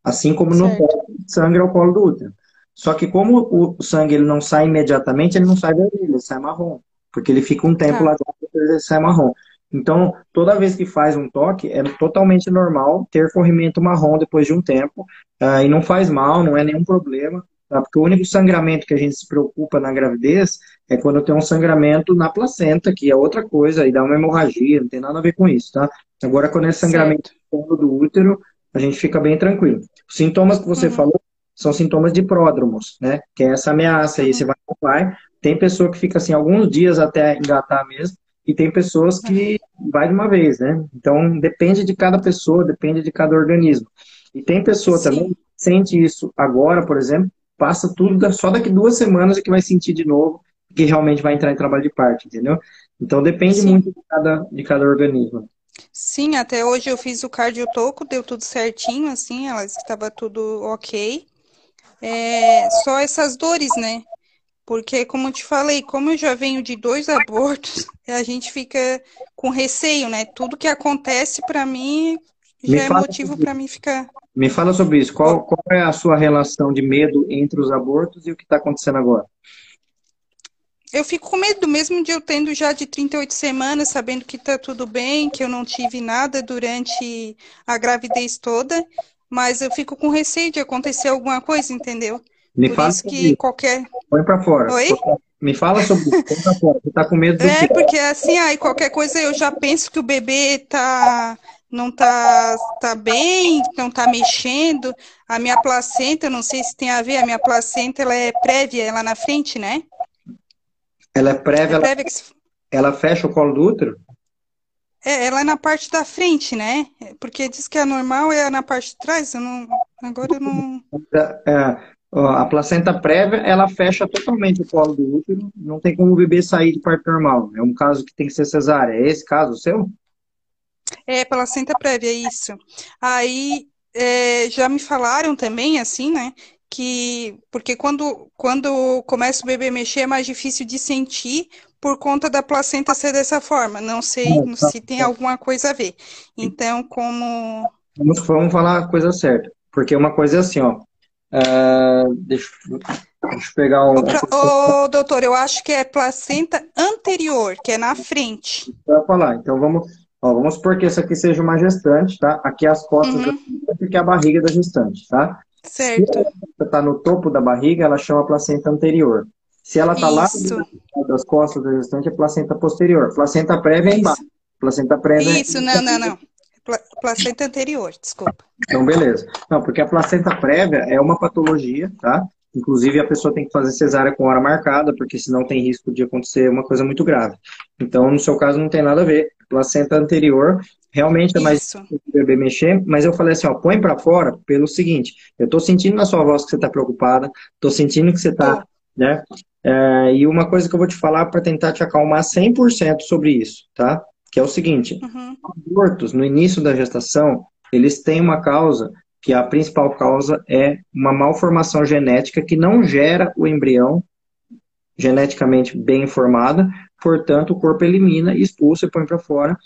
[SPEAKER 1] Assim como no colo, sangra o colo do útero. Só que como o sangue ele não sai imediatamente, ele não sai vermelho, ele sai marrom. Porque ele fica um tempo tá. lá dentro, ele sai marrom. Então, toda vez que faz um toque, é totalmente normal ter corrimento marrom depois de um tempo. Uh, e não faz mal, não é nenhum problema. Tá? Porque o único sangramento que a gente se preocupa na gravidez é quando tem um sangramento na placenta, que é outra coisa, e dá uma hemorragia, não tem nada a ver com isso, tá? Agora, quando é sangramento do útero, a gente fica bem tranquilo. Os sintomas que você uhum. falou são sintomas de pródromos, né? Que é essa ameaça aí, uhum. você vai vai. Tem pessoa que fica assim alguns dias até engatar mesmo, e tem pessoas que vai de uma vez, né? Então, depende de cada pessoa, depende de cada organismo. E tem pessoa Sim. também que sente isso agora, por exemplo, passa tudo só daqui duas semanas e que vai sentir de novo, que realmente vai entrar em trabalho de parte, entendeu? Então depende Sim. muito de cada, de cada organismo.
[SPEAKER 4] Sim, até hoje eu fiz o cardiotoco, deu tudo certinho, assim, ela estava tudo ok. É, só essas dores, né? Porque, como eu te falei, como eu já venho de dois abortos, a gente fica com receio, né? Tudo que acontece para mim já é motivo para mim ficar.
[SPEAKER 1] Me fala sobre isso. Qual, qual é a sua relação de medo entre os abortos e o que está acontecendo agora?
[SPEAKER 4] Eu fico com medo, mesmo de eu tendo já de 38 semanas, sabendo que está tudo bem, que eu não tive nada durante a gravidez toda, mas eu fico com receio de acontecer alguma coisa, entendeu?
[SPEAKER 1] Me Por fala isso que isso.
[SPEAKER 4] qualquer.
[SPEAKER 1] Põe para fora.
[SPEAKER 4] Oi?
[SPEAKER 1] Me fala sobre isso. Põe para fora. Você está com medo do
[SPEAKER 4] É, porque assim, aí qualquer coisa eu já penso que o bebê tá não tá, tá bem, não tá mexendo. A minha placenta, não sei se tem a ver, a minha placenta ela é prévia, ela na frente, né?
[SPEAKER 1] Ela é prévia, é prévia ela, se... ela fecha o colo do útero?
[SPEAKER 4] É, ela é na parte da frente, né? Porque diz que a normal é na parte de trás, eu não, agora eu não...
[SPEAKER 1] É, a placenta prévia, ela fecha totalmente o colo do útero, não tem como o bebê sair de parte normal. É um caso que tem que ser cesárea. É esse caso o seu?
[SPEAKER 4] É, placenta prévia, isso. Aí é, já me falaram também, assim, né? Que porque quando, quando começa o bebê mexer é mais difícil de sentir por conta da placenta ser dessa forma. Não sei tá. se tem alguma coisa a ver. Então, como.
[SPEAKER 1] Vamos, vamos falar a coisa certa. Porque uma coisa é assim, ó. Uh, deixa, deixa eu pegar um.
[SPEAKER 4] Ô, ô, doutor, eu acho que é placenta anterior, que é na frente.
[SPEAKER 1] Vou falar. Então vamos Ó, vamos supor que essa aqui seja uma gestante, tá? Aqui as costas uhum. que é a barriga da gestante, tá?
[SPEAKER 4] Certo. Se
[SPEAKER 1] ela está no topo da barriga, ela chama placenta anterior. Se ela está lá das costas da gestante, é placenta posterior. Placenta prévia é embaixo. Placenta prévia
[SPEAKER 4] é Isso, é... não, não, não. Placenta anterior, desculpa.
[SPEAKER 1] Então, beleza. Não, porque a placenta prévia é uma patologia, tá? Inclusive, a pessoa tem que fazer cesárea com hora marcada, porque senão tem risco de acontecer uma coisa muito grave. Então, no seu caso, não tem nada a ver. Placenta anterior, realmente é mais difícil o bebê mexer, mas eu falei assim, ó, põe para fora pelo seguinte, eu tô sentindo na sua voz que você tá preocupada, tô sentindo que você tá, né? É, e uma coisa que eu vou te falar para tentar te acalmar 100% sobre isso, tá? Que é o seguinte, uhum. abortos no início da gestação, eles têm uma causa que a principal causa é uma malformação genética que não gera o embrião geneticamente bem formada, portanto, o corpo elimina, expulsa e põe para fora.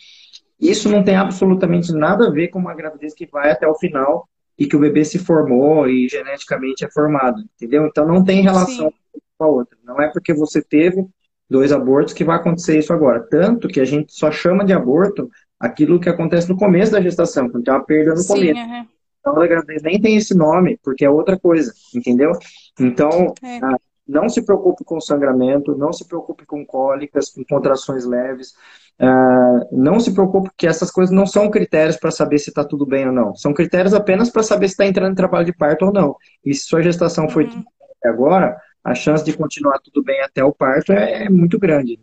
[SPEAKER 1] Isso não tem absolutamente nada a ver com uma gravidez que vai até o final e que o bebê se formou e geneticamente é formado, entendeu? Então não tem relação Sim. com a outra. Não é porque você teve dois abortos que vai acontecer isso agora. Tanto que a gente só chama de aborto aquilo que acontece no começo da gestação, quando tem uma perda no Sim, começo. Uhum. Então, a gravidez nem tem esse nome, porque é outra coisa, entendeu? Então, é. Ah, não se preocupe com sangramento, não se preocupe com cólicas, com contrações leves. Uh, não se preocupe que essas coisas não são critérios para saber se está tudo bem ou não. São critérios apenas para saber se está entrando em trabalho de parto ou não. E se sua gestação foi uhum. agora, a chance de continuar tudo bem até o parto é, é muito grande.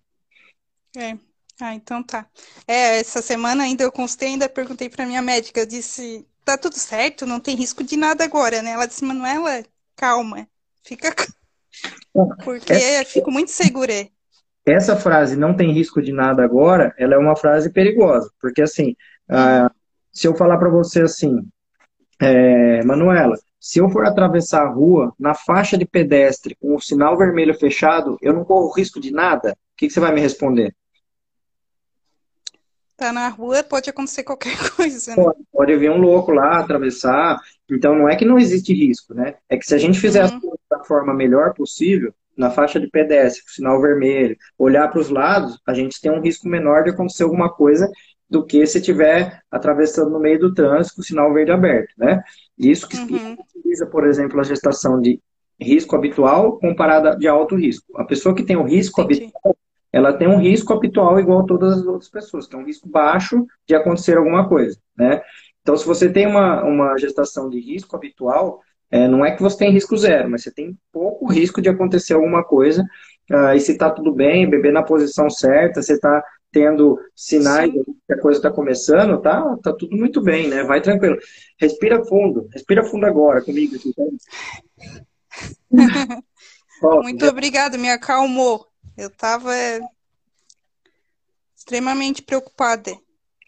[SPEAKER 4] É. Ah, então tá. É, essa semana ainda eu constei, ainda perguntei para minha médica, eu disse, tá tudo certo, não tem risco de nada agora, né? Ela disse, Manuela, calma, fica porque essa, fico muito segura.
[SPEAKER 1] Essa frase, não tem risco de nada agora, ela é uma frase perigosa, porque assim, ah, se eu falar para você assim, é, Manuela, se eu for atravessar a rua na faixa de pedestre com o sinal vermelho fechado, eu não corro risco de nada? O que, que você vai me responder?
[SPEAKER 4] tá na rua, pode acontecer qualquer coisa.
[SPEAKER 1] Né? Pode, pode vir um louco lá atravessar. Então não é que não existe risco, né? É que se a gente fizer uhum. as coisas da forma melhor possível, na faixa de pedestre, com sinal vermelho, olhar para os lados, a gente tem um risco menor de acontecer alguma coisa do que se estiver atravessando no meio do trânsito sinal verde aberto, né? Isso que uhum. utiliza, por exemplo, a gestação de risco habitual comparada de alto risco. A pessoa que tem o risco Entendi. habitual, ela tem um risco habitual igual a todas as outras pessoas, é um risco baixo de acontecer alguma coisa, né? Então, se você tem uma, uma gestação de risco habitual, é, não é que você tem risco zero, mas você tem pouco risco de acontecer alguma coisa. Uh, e se está tudo bem, beber na posição certa, você está tendo sinais Sim. que a coisa está começando, tá, tá tudo muito bem, né? Vai tranquilo. Respira fundo, respira fundo agora comigo. Aqui, tá?
[SPEAKER 4] muito obrigada, me acalmou. Eu estava extremamente preocupada.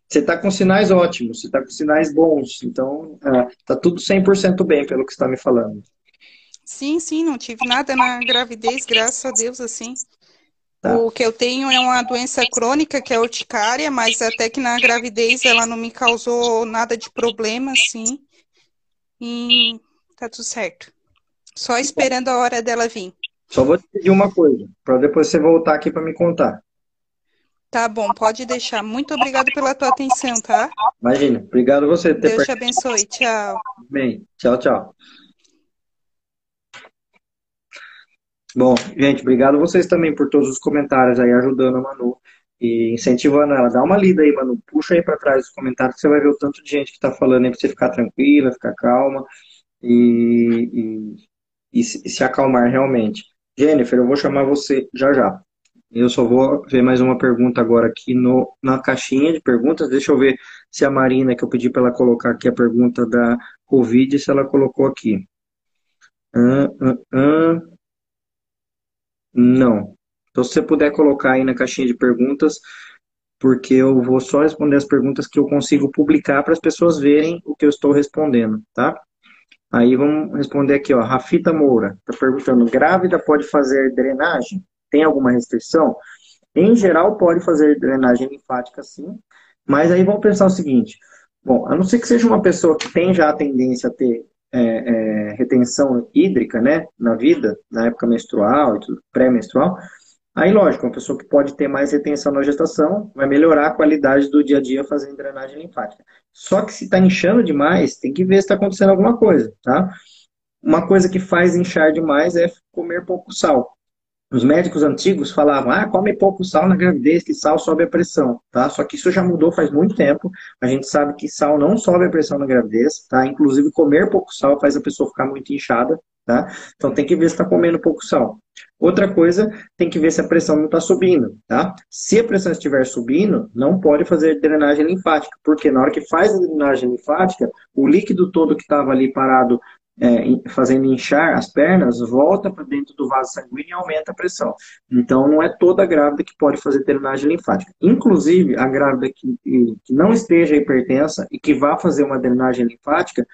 [SPEAKER 1] Você está com sinais ótimos, você está com sinais bons, então está é, tudo 100% bem pelo que está me falando.
[SPEAKER 4] Sim, sim, não tive nada na gravidez, graças a Deus, assim. Tá. O que eu tenho é uma doença crônica, que é urticária, mas até que na gravidez ela não me causou nada de problema, assim. E tá tudo certo. Só esperando a hora dela vir.
[SPEAKER 1] Só vou te pedir uma coisa, para depois você voltar aqui para me contar.
[SPEAKER 4] Tá bom, pode deixar. Muito obrigado pela tua atenção, tá?
[SPEAKER 1] Imagina. Obrigado você.
[SPEAKER 4] Deus te abençoe. Tchau.
[SPEAKER 1] Bem, tchau, tchau. Bom, gente, obrigado vocês também por todos os comentários aí, ajudando a Manu e incentivando ela. Dá uma lida aí, Manu. Puxa aí para trás os comentários que você vai ver o tanto de gente que está falando aí para você ficar tranquila, ficar calma e, e, e se acalmar realmente. Jennifer, eu vou chamar você já já. Eu só vou ver mais uma pergunta agora aqui no, na caixinha de perguntas. Deixa eu ver se a Marina, que eu pedi para ela colocar aqui a pergunta da Covid, se ela colocou aqui. Ah, ah, ah. Não. Então, se você puder colocar aí na caixinha de perguntas, porque eu vou só responder as perguntas que eu consigo publicar para as pessoas verem o que eu estou respondendo, tá? Aí vamos responder aqui, ó. Rafita Moura está perguntando: grávida pode fazer drenagem? Tem alguma restrição? Em geral, pode fazer drenagem linfática, sim. Mas aí vamos pensar o seguinte: bom, a não ser que seja uma pessoa que tem já a tendência a ter é, é, retenção hídrica, né, na vida, na época menstrual e pré-menstrual, Aí, lógico, uma pessoa que pode ter mais retenção na gestação vai melhorar a qualidade do dia a dia fazendo drenagem linfática. Só que se está inchando demais, tem que ver se está acontecendo alguma coisa, tá? Uma coisa que faz inchar demais é comer pouco sal. Os médicos antigos falavam, ah, come pouco sal na gravidez, que sal sobe a pressão, tá? Só que isso já mudou faz muito tempo. A gente sabe que sal não sobe a pressão na gravidez, tá? Inclusive, comer pouco sal faz a pessoa ficar muito inchada, tá? Então, tem que ver se está comendo pouco sal. Outra coisa, tem que ver se a pressão não está subindo, tá? Se a pressão estiver subindo, não pode fazer drenagem linfática, porque na hora que faz a drenagem linfática, o líquido todo que estava ali parado, é, fazendo inchar as pernas, volta para dentro do vaso sanguíneo e aumenta a pressão. Então, não é toda grávida que pode fazer drenagem linfática. Inclusive, a grávida que, que não esteja hipertensa e que vá fazer uma drenagem linfática,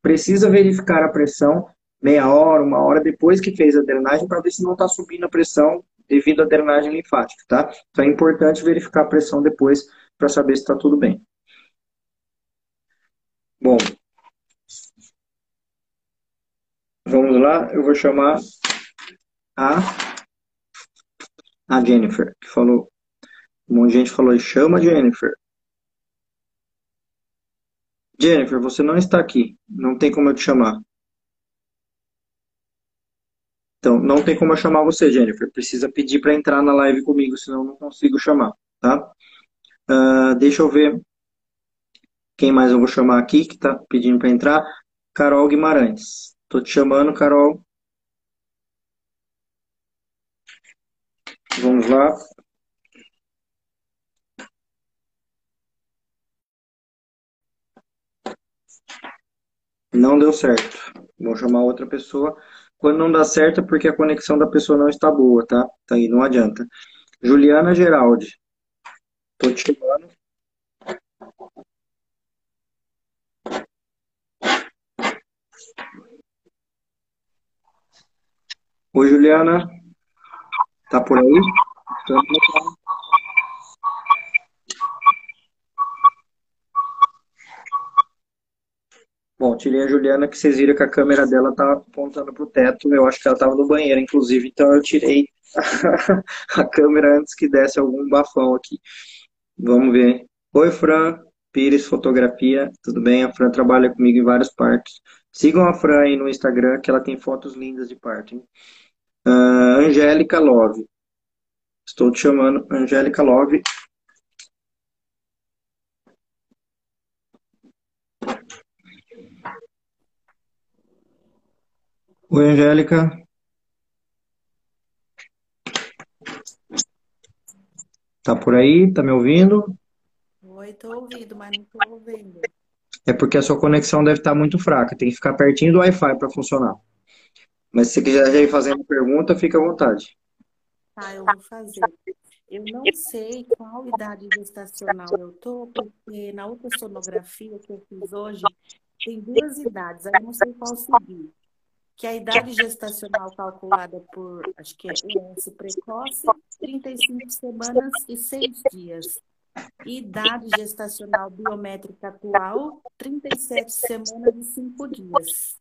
[SPEAKER 1] precisa verificar a pressão meia hora, uma hora depois que fez a drenagem, para ver se não está subindo a pressão devido à drenagem linfática, tá? Então é importante verificar a pressão depois para saber se está tudo bem. Bom, vamos lá, eu vou chamar a, a Jennifer, que falou, um monte de gente falou, chama Jennifer. Jennifer, você não está aqui, não tem como eu te chamar. Então, não tem como eu chamar você, Jennifer. Precisa pedir para entrar na live comigo, senão eu não consigo chamar, tá? Uh, deixa eu ver quem mais eu vou chamar aqui que está pedindo para entrar. Carol Guimarães. Tô te chamando, Carol. Vamos lá. Não deu certo. Vou chamar outra pessoa. Quando não dá certo é porque a conexão da pessoa não está boa, tá? Tá aí, não adianta. Juliana Geraldi. Tô te chamando. Oi, Juliana. Tá por aí? Bom, tirei a Juliana, que vocês viram que a câmera dela tá apontando pro teto. Eu acho que ela tava no banheiro, inclusive, então eu tirei a câmera antes que desse algum bafão aqui. Vamos ver. Oi, Fran. Pires Fotografia, tudo bem? A Fran trabalha comigo em vários partos. Sigam a Fran aí no Instagram, que ela tem fotos lindas de parto. Hein? Uh, Angélica Love. Estou te chamando, Angélica Love. Oi, Angélica. Tá por aí? Tá me ouvindo?
[SPEAKER 5] Oi, tô ouvindo, mas não tô ouvindo.
[SPEAKER 1] É porque a sua conexão deve estar muito fraca. Tem que ficar pertinho do Wi-Fi para funcionar. Mas se quiser já ir fazendo pergunta, fica à vontade.
[SPEAKER 5] Tá, eu vou fazer. Eu não sei qual idade gestacional eu tô, porque na ultrassonografia que eu fiz hoje, tem duas idades, aí eu não sei qual seguir. Que é a idade gestacional calculada por, acho que é o precoce, 35 semanas e 6 dias. Idade gestacional biométrica atual, 37 semanas e 5 dias.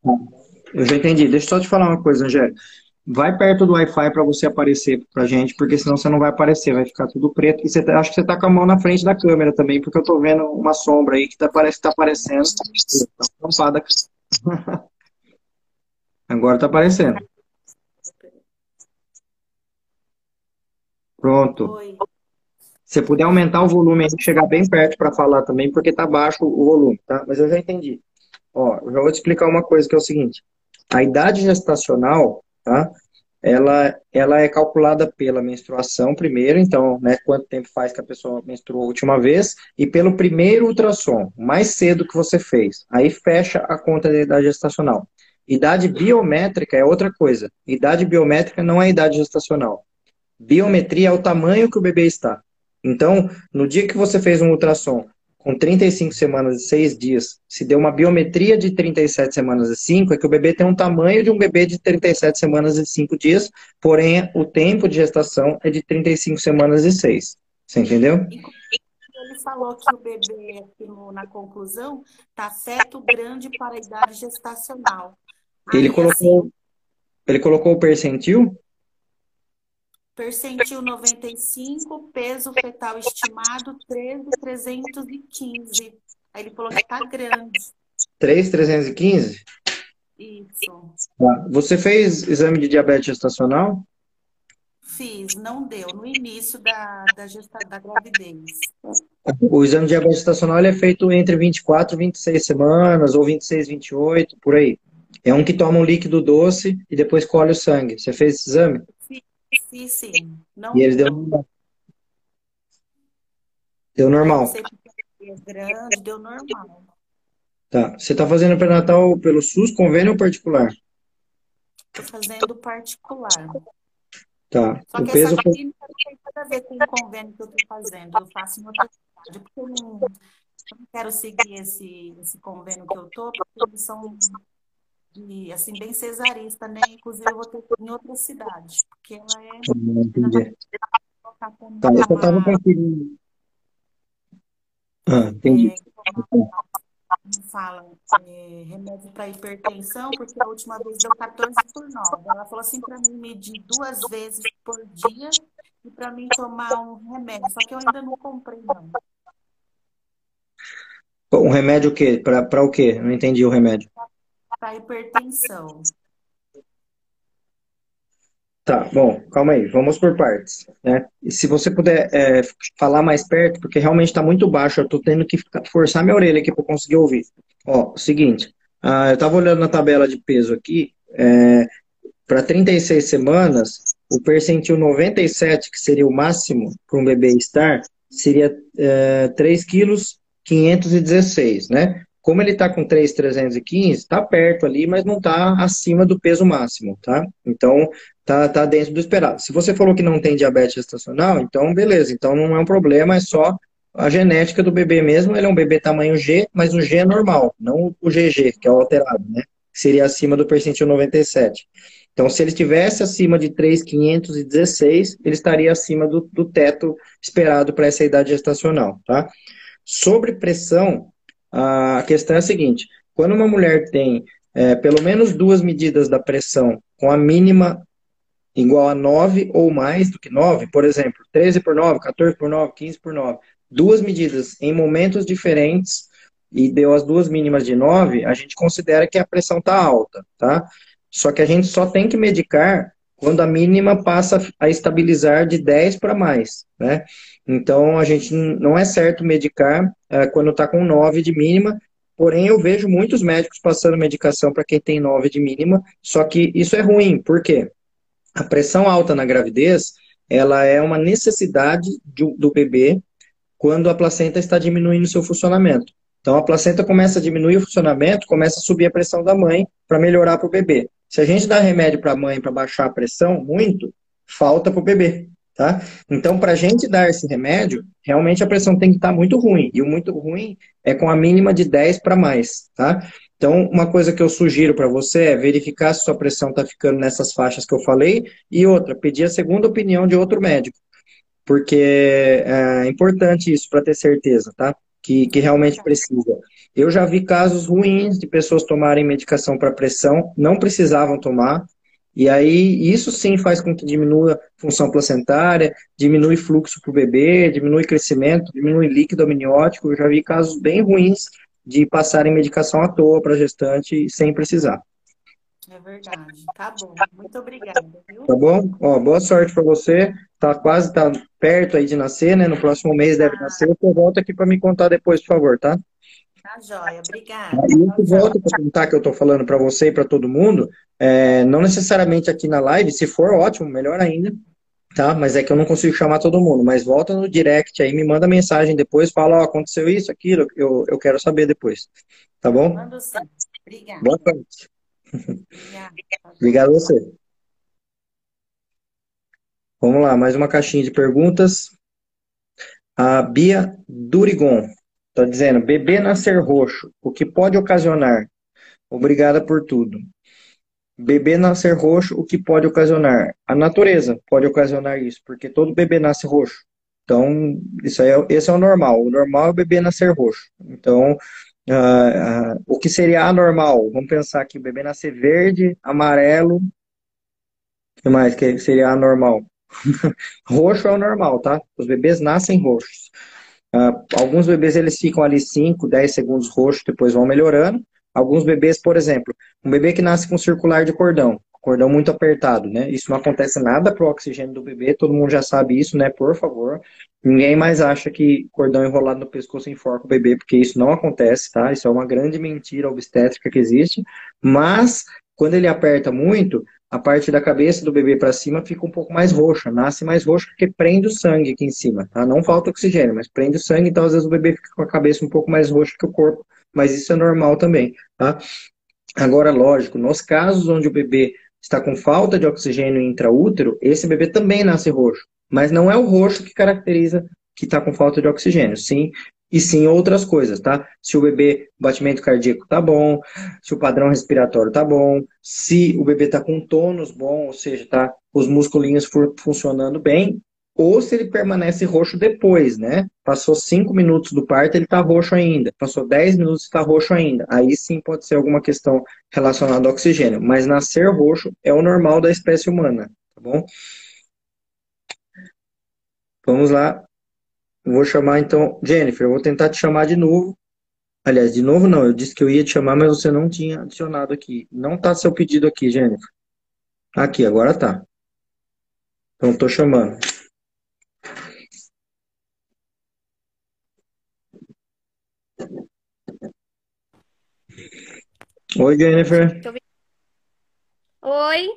[SPEAKER 1] Eu já entendi. Deixa eu só te falar uma coisa, Angélica. Vai perto do Wi-Fi para você aparecer pra gente, porque senão você não vai aparecer, vai ficar tudo preto. E você tá, acho que você tá com a mão na frente da câmera também, porque eu tô vendo uma sombra aí que tá, parece que tá aparecendo. Tá tampada. Agora tá aparecendo. Pronto. Oi. Se puder aumentar o volume e chegar bem perto para falar também, porque tá baixo o volume, tá? Mas eu já entendi. Ó, eu já vou te explicar uma coisa que é o seguinte. A idade gestacional, tá? Ela, ela é calculada pela menstruação primeiro, então, né, quanto tempo faz que a pessoa menstruou a última vez, e pelo primeiro ultrassom, mais cedo que você fez. Aí fecha a conta da idade gestacional. Idade biométrica é outra coisa. Idade biométrica não é idade gestacional. Biometria é o tamanho que o bebê está. Então, no dia que você fez um ultrassom com 35 semanas e 6 dias, se deu uma biometria de 37 semanas e 5, é que o bebê tem um tamanho de um bebê de 37 semanas e 5 dias, porém o tempo de gestação é de 35 semanas e 6. Você entendeu?
[SPEAKER 5] Ele falou que o bebê, na conclusão, está certo grande para a idade gestacional.
[SPEAKER 1] Ele, Aí, colocou, assim, ele colocou o percentil?
[SPEAKER 5] Percentil 95, peso fetal estimado 13,315. Aí ele falou que tá grande.
[SPEAKER 1] 3,315?
[SPEAKER 5] Isso.
[SPEAKER 1] Tá. Você fez exame de diabetes gestacional?
[SPEAKER 5] Fiz, não deu, no início da, da, gesta, da gravidez.
[SPEAKER 1] O exame de diabetes gestacional é feito entre 24 e 26 semanas, ou 26, 28, por aí. É um que toma um líquido doce e depois colhe o sangue. Você fez esse exame?
[SPEAKER 5] Sim, sim. Não,
[SPEAKER 1] e ele deu normal. Deu normal.
[SPEAKER 5] É grande, deu normal.
[SPEAKER 1] Tá. Você está fazendo pré-natal pelo SUS, convênio ou particular?
[SPEAKER 5] Estou fazendo particular.
[SPEAKER 1] Tá.
[SPEAKER 5] Só o que peso... essa aqui não tem nada a ver com o convênio que eu estou fazendo. Eu faço em outra cidade, porque eu não, eu não quero seguir esse, esse convênio que eu estou, porque eles são de, assim, bem cesarista, né? Inclusive, eu vou ter em outra cidade, porque ela é.
[SPEAKER 1] Entendi. Tá, eu só estava conferindo. Ah, entendi.
[SPEAKER 5] É, fala é, remédio para hipertensão, porque a última vez deu 14 por 9. Ela falou assim para mim medir duas vezes por dia e para mim tomar um remédio. Só que eu ainda não comprei, não.
[SPEAKER 1] Um remédio o quê? Para o quê? Não entendi o remédio
[SPEAKER 5] para hipertensão.
[SPEAKER 1] Tá, bom, calma aí, vamos por partes. Né? E se você puder é, falar mais perto, porque realmente está muito baixo, eu estou tendo que forçar minha orelha aqui para conseguir ouvir. Ó, seguinte, ah, eu estava olhando na tabela de peso aqui, é, para 36 semanas, o percentil 97, que seria o máximo para um bebê estar, seria é, 3 quilos 516, né? Como ele está com 3,315, está perto ali, mas não está acima do peso máximo, tá? Então, tá, tá dentro do esperado. Se você falou que não tem diabetes gestacional, então beleza, então não é um problema, é só a genética do bebê mesmo, ele é um bebê tamanho G, mas o G é normal, não o GG, que é o alterado, né? Seria acima do percentil 97. Então, se ele estivesse acima de 3,516, ele estaria acima do, do teto esperado para essa idade gestacional, tá? Sobre pressão, a questão é a seguinte: quando uma mulher tem é, pelo menos duas medidas da pressão com a mínima igual a 9 ou mais do que 9, por exemplo, 13 por 9, 14 por 9, 15 por 9, duas medidas em momentos diferentes e deu as duas mínimas de 9, a gente considera que a pressão está alta, tá? Só que a gente só tem que medicar quando a mínima passa a estabilizar de 10 para mais, né? Então, a gente não é certo medicar é, quando está com 9 de mínima, porém eu vejo muitos médicos passando medicação para quem tem 9 de mínima, só que isso é ruim, por quê? A pressão alta na gravidez, ela é uma necessidade do, do bebê quando a placenta está diminuindo seu funcionamento. Então, a placenta começa a diminuir o funcionamento, começa a subir a pressão da mãe para melhorar para o bebê. Se a gente dá remédio para a mãe para baixar a pressão muito, falta para o bebê. Tá? Então, para a gente dar esse remédio, realmente a pressão tem que estar tá muito ruim. E o muito ruim é com a mínima de 10 para mais. Tá? Então, uma coisa que eu sugiro para você é verificar se sua pressão está ficando nessas faixas que eu falei. E outra, pedir a segunda opinião de outro médico. Porque é importante isso para ter certeza, tá? Que, que realmente precisa. Eu já vi casos ruins de pessoas tomarem medicação para pressão, não precisavam tomar, e aí, isso sim faz com que diminua a função placentária, diminui fluxo para o bebê, diminui crescimento, diminui líquido amniótico. Eu já vi casos bem ruins de passarem medicação à toa para gestante sem precisar.
[SPEAKER 5] É verdade. Tá bom. Muito obrigada. Viu?
[SPEAKER 1] Tá bom? Ó, boa sorte para você. Tá quase tá perto aí de nascer, né? No próximo mês deve nascer. Eu volto aqui para me contar depois, por favor, tá?
[SPEAKER 5] Tá joia, obrigada.
[SPEAKER 1] Aí eu volto para contar que eu estou falando para você e para todo mundo, é, não necessariamente aqui na live, se for ótimo, melhor ainda, tá? Mas é que eu não consigo chamar todo mundo. Mas volta no direct aí, me manda mensagem depois, fala, ó, aconteceu isso, aquilo, eu, eu quero saber depois. Tá bom?
[SPEAKER 5] Mando sim. Obrigada.
[SPEAKER 1] Boa
[SPEAKER 5] noite.
[SPEAKER 1] Obrigada. Obrigado a você. Vamos lá, mais uma caixinha de perguntas. A Bia Durigon. Está dizendo, bebê nascer roxo, o que pode ocasionar? Obrigada por tudo. Bebê nascer roxo, o que pode ocasionar? A natureza pode ocasionar isso, porque todo bebê nasce roxo. Então, isso aí é, esse é o normal. O normal é o bebê nascer roxo. Então, uh, uh, o que seria anormal? Vamos pensar o bebê nascer verde, amarelo. O que mais que seria anormal? roxo é o normal, tá? Os bebês nascem roxos. Uh, alguns bebês eles ficam ali 5, 10 segundos roxos, depois vão melhorando. Alguns bebês, por exemplo, um bebê que nasce com circular de cordão, cordão muito apertado, né? Isso não acontece nada para o oxigênio do bebê, todo mundo já sabe isso, né? Por favor. Ninguém mais acha que cordão enrolado no pescoço enforca o bebê, porque isso não acontece, tá? Isso é uma grande mentira obstétrica que existe. Mas, quando ele aperta muito, a parte da cabeça do bebê para cima fica um pouco mais roxa, nasce mais roxa porque prende o sangue aqui em cima, tá? Não falta oxigênio, mas prende o sangue, então às vezes o bebê fica com a cabeça um pouco mais roxa que o corpo, mas isso é normal também, tá? Agora, lógico, nos casos onde o bebê está com falta de oxigênio intraútero, esse bebê também nasce roxo, mas não é o roxo que caracteriza que está com falta de oxigênio. Sim, e sim outras coisas, tá? Se o bebê, o batimento cardíaco tá bom, se o padrão respiratório tá bom, se o bebê tá com tônus bom, ou seja, tá os musculinhos funcionando bem, ou se ele permanece roxo depois, né? Passou 5 minutos do parto, ele tá roxo ainda. Passou 10 minutos, está roxo ainda. Aí sim pode ser alguma questão relacionada ao oxigênio. Mas nascer roxo é o normal da espécie humana, tá bom? Vamos lá Vou chamar então, Jennifer, eu vou tentar te chamar de novo. Aliás, de novo não, eu disse que eu ia te chamar, mas você não tinha adicionado aqui. Não tá seu pedido aqui, Jennifer. Aqui, agora tá. Então, estou chamando. Oi, Jennifer.
[SPEAKER 6] Oi.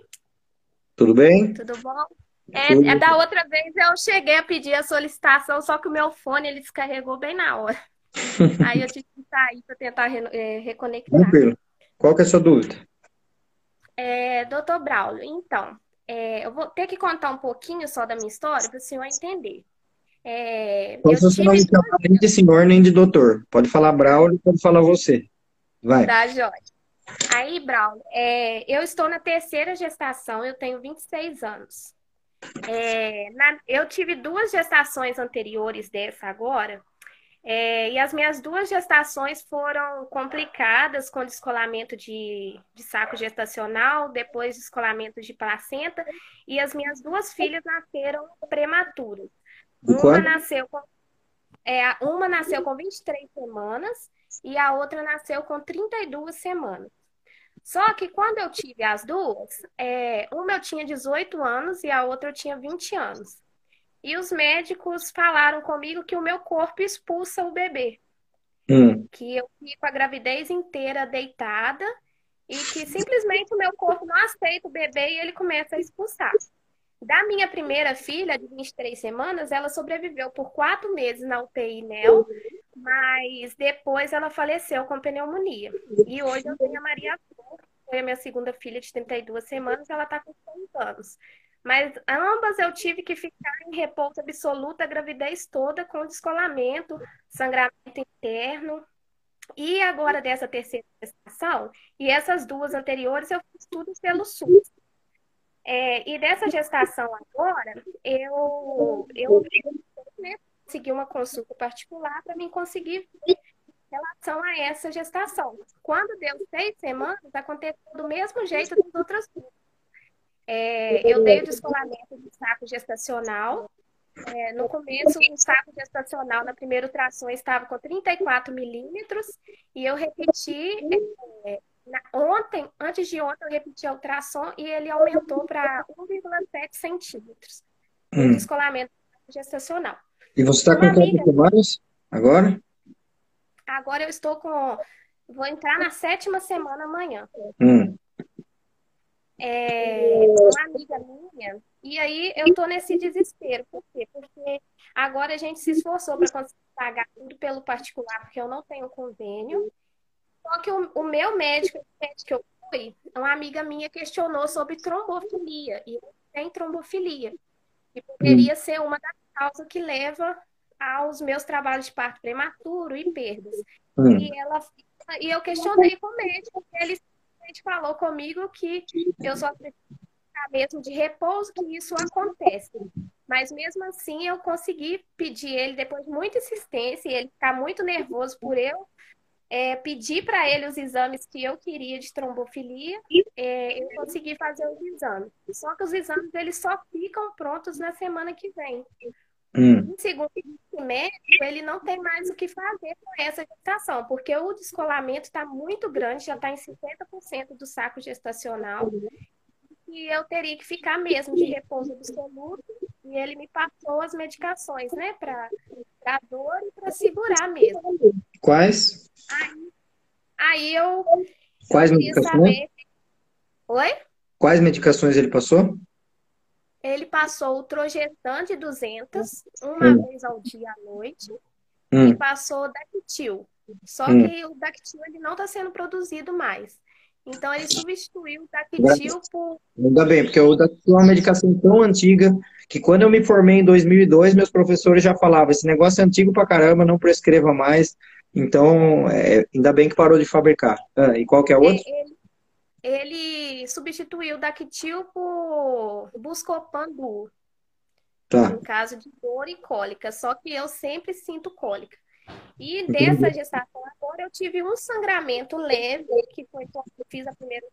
[SPEAKER 1] Tudo bem?
[SPEAKER 6] Tudo bom? É, é, da outra vez eu cheguei a pedir a solicitação, só que o meu fone ele descarregou bem na hora. Aí eu tive que sair para tentar é, reconectar. Tranquilo.
[SPEAKER 1] Qual que é a sua dúvida?
[SPEAKER 6] É, doutor Braulio, então, é, eu vou ter que contar um pouquinho só da minha história para o senhor entender.
[SPEAKER 1] É, Pode você não me chamar nem de senhor nem de doutor. Pode falar Braulio, pode falar você. Vai.
[SPEAKER 6] Tá, Jorge. Aí, Braulio, é, eu estou na terceira gestação, eu tenho 26 anos. É, na, eu tive duas gestações anteriores dessa agora, é, e as minhas duas gestações foram complicadas com descolamento de, de saco gestacional, depois descolamento de placenta, e as minhas duas filhas nasceram prematuras. Uma nasceu, com, é, uma nasceu com 23 semanas e a outra nasceu com 32 semanas. Só que quando eu tive as duas, é, uma eu tinha 18 anos e a outra eu tinha 20 anos. E os médicos falaram comigo que o meu corpo expulsa o bebê. Hum. Que eu fico a gravidez inteira deitada e que simplesmente o meu corpo não aceita o bebê e ele começa a expulsar. Da minha primeira filha, de 23 semanas, ela sobreviveu por quatro meses na UTI NEL, mas depois ela faleceu com pneumonia. E hoje eu tenho a Maria foi a minha segunda filha de 32 semanas, ela está com 6 anos. Mas ambas eu tive que ficar em repouso absoluto a gravidez toda, com descolamento, sangramento interno. E agora dessa terceira gestação, e essas duas anteriores, eu fiz tudo pelo SUS. É, e dessa gestação agora, eu, eu né, consegui uma consulta particular para mim conseguir relação a essa gestação. Quando deu seis semanas, aconteceu do mesmo jeito das outras duas. É, eu dei o descolamento do saco gestacional. É, no começo, o saco gestacional na primeira ultrassom estava com 34 milímetros e eu repeti é, na, ontem, antes de ontem, eu repeti a ultrassom e ele aumentou para 1,7 centímetros. Hum. descolamento gestacional.
[SPEAKER 1] E você está com quantas semanas agora?
[SPEAKER 6] Agora eu estou com. Vou entrar na sétima semana amanhã.
[SPEAKER 1] Hum.
[SPEAKER 6] É, uma amiga minha, e aí eu tô nesse desespero. Por quê? Porque agora a gente se esforçou para conseguir pagar tudo pelo particular, porque eu não tenho convênio. Só que o, o meu médico, o médico que eu fui, uma amiga minha questionou sobre trombofilia. E eu tenho trombofilia. E poderia hum. ser uma das causas que leva aos meus trabalhos de parto prematuro e perdas. Hum. E, ela, e eu questionei com o médico, ele falou comigo que eu só preciso ficar mesmo de repouso, que isso acontece. Mas mesmo assim eu consegui pedir ele, depois de muita insistência, e ele ficar muito nervoso por eu é, pedi para ele os exames que eu queria de trombofilia, é, eu consegui fazer os exames. Só que os exames eles só ficam prontos na semana que vem. Hum. Segundo o médico, ele não tem mais o que fazer com essa gestação, porque o descolamento está muito grande, já está em 50% do saco gestacional. E eu teria que ficar mesmo de repouso absoluto. E ele me passou as medicações, né, para dor e para segurar mesmo.
[SPEAKER 1] Quais?
[SPEAKER 6] Aí, aí eu.
[SPEAKER 1] Quais medicações? Saber...
[SPEAKER 6] Oi?
[SPEAKER 1] Quais medicações ele passou?
[SPEAKER 6] Ele passou o Trogestante 200, uma hum. vez ao dia à noite, hum. e passou o Dactil. Só hum. que o Dactil ele não está sendo produzido mais. Então ele substituiu o Dactil por.
[SPEAKER 1] Ainda bem, porque o Dactil é uma medicação tão antiga que quando eu me formei em 2002, meus professores já falavam: esse negócio é antigo pra caramba, não prescreva mais. Então, é, ainda bem que parou de fabricar. Ah, e qual que é o outro?
[SPEAKER 6] Ele, ele substituiu o Dactil por Buscopan Duo. Tá. No caso de dor e cólica. Só que eu sempre sinto cólica. E Entendi. dessa gestação agora eu tive um sangramento leve, que foi quando eu fiz a primeira.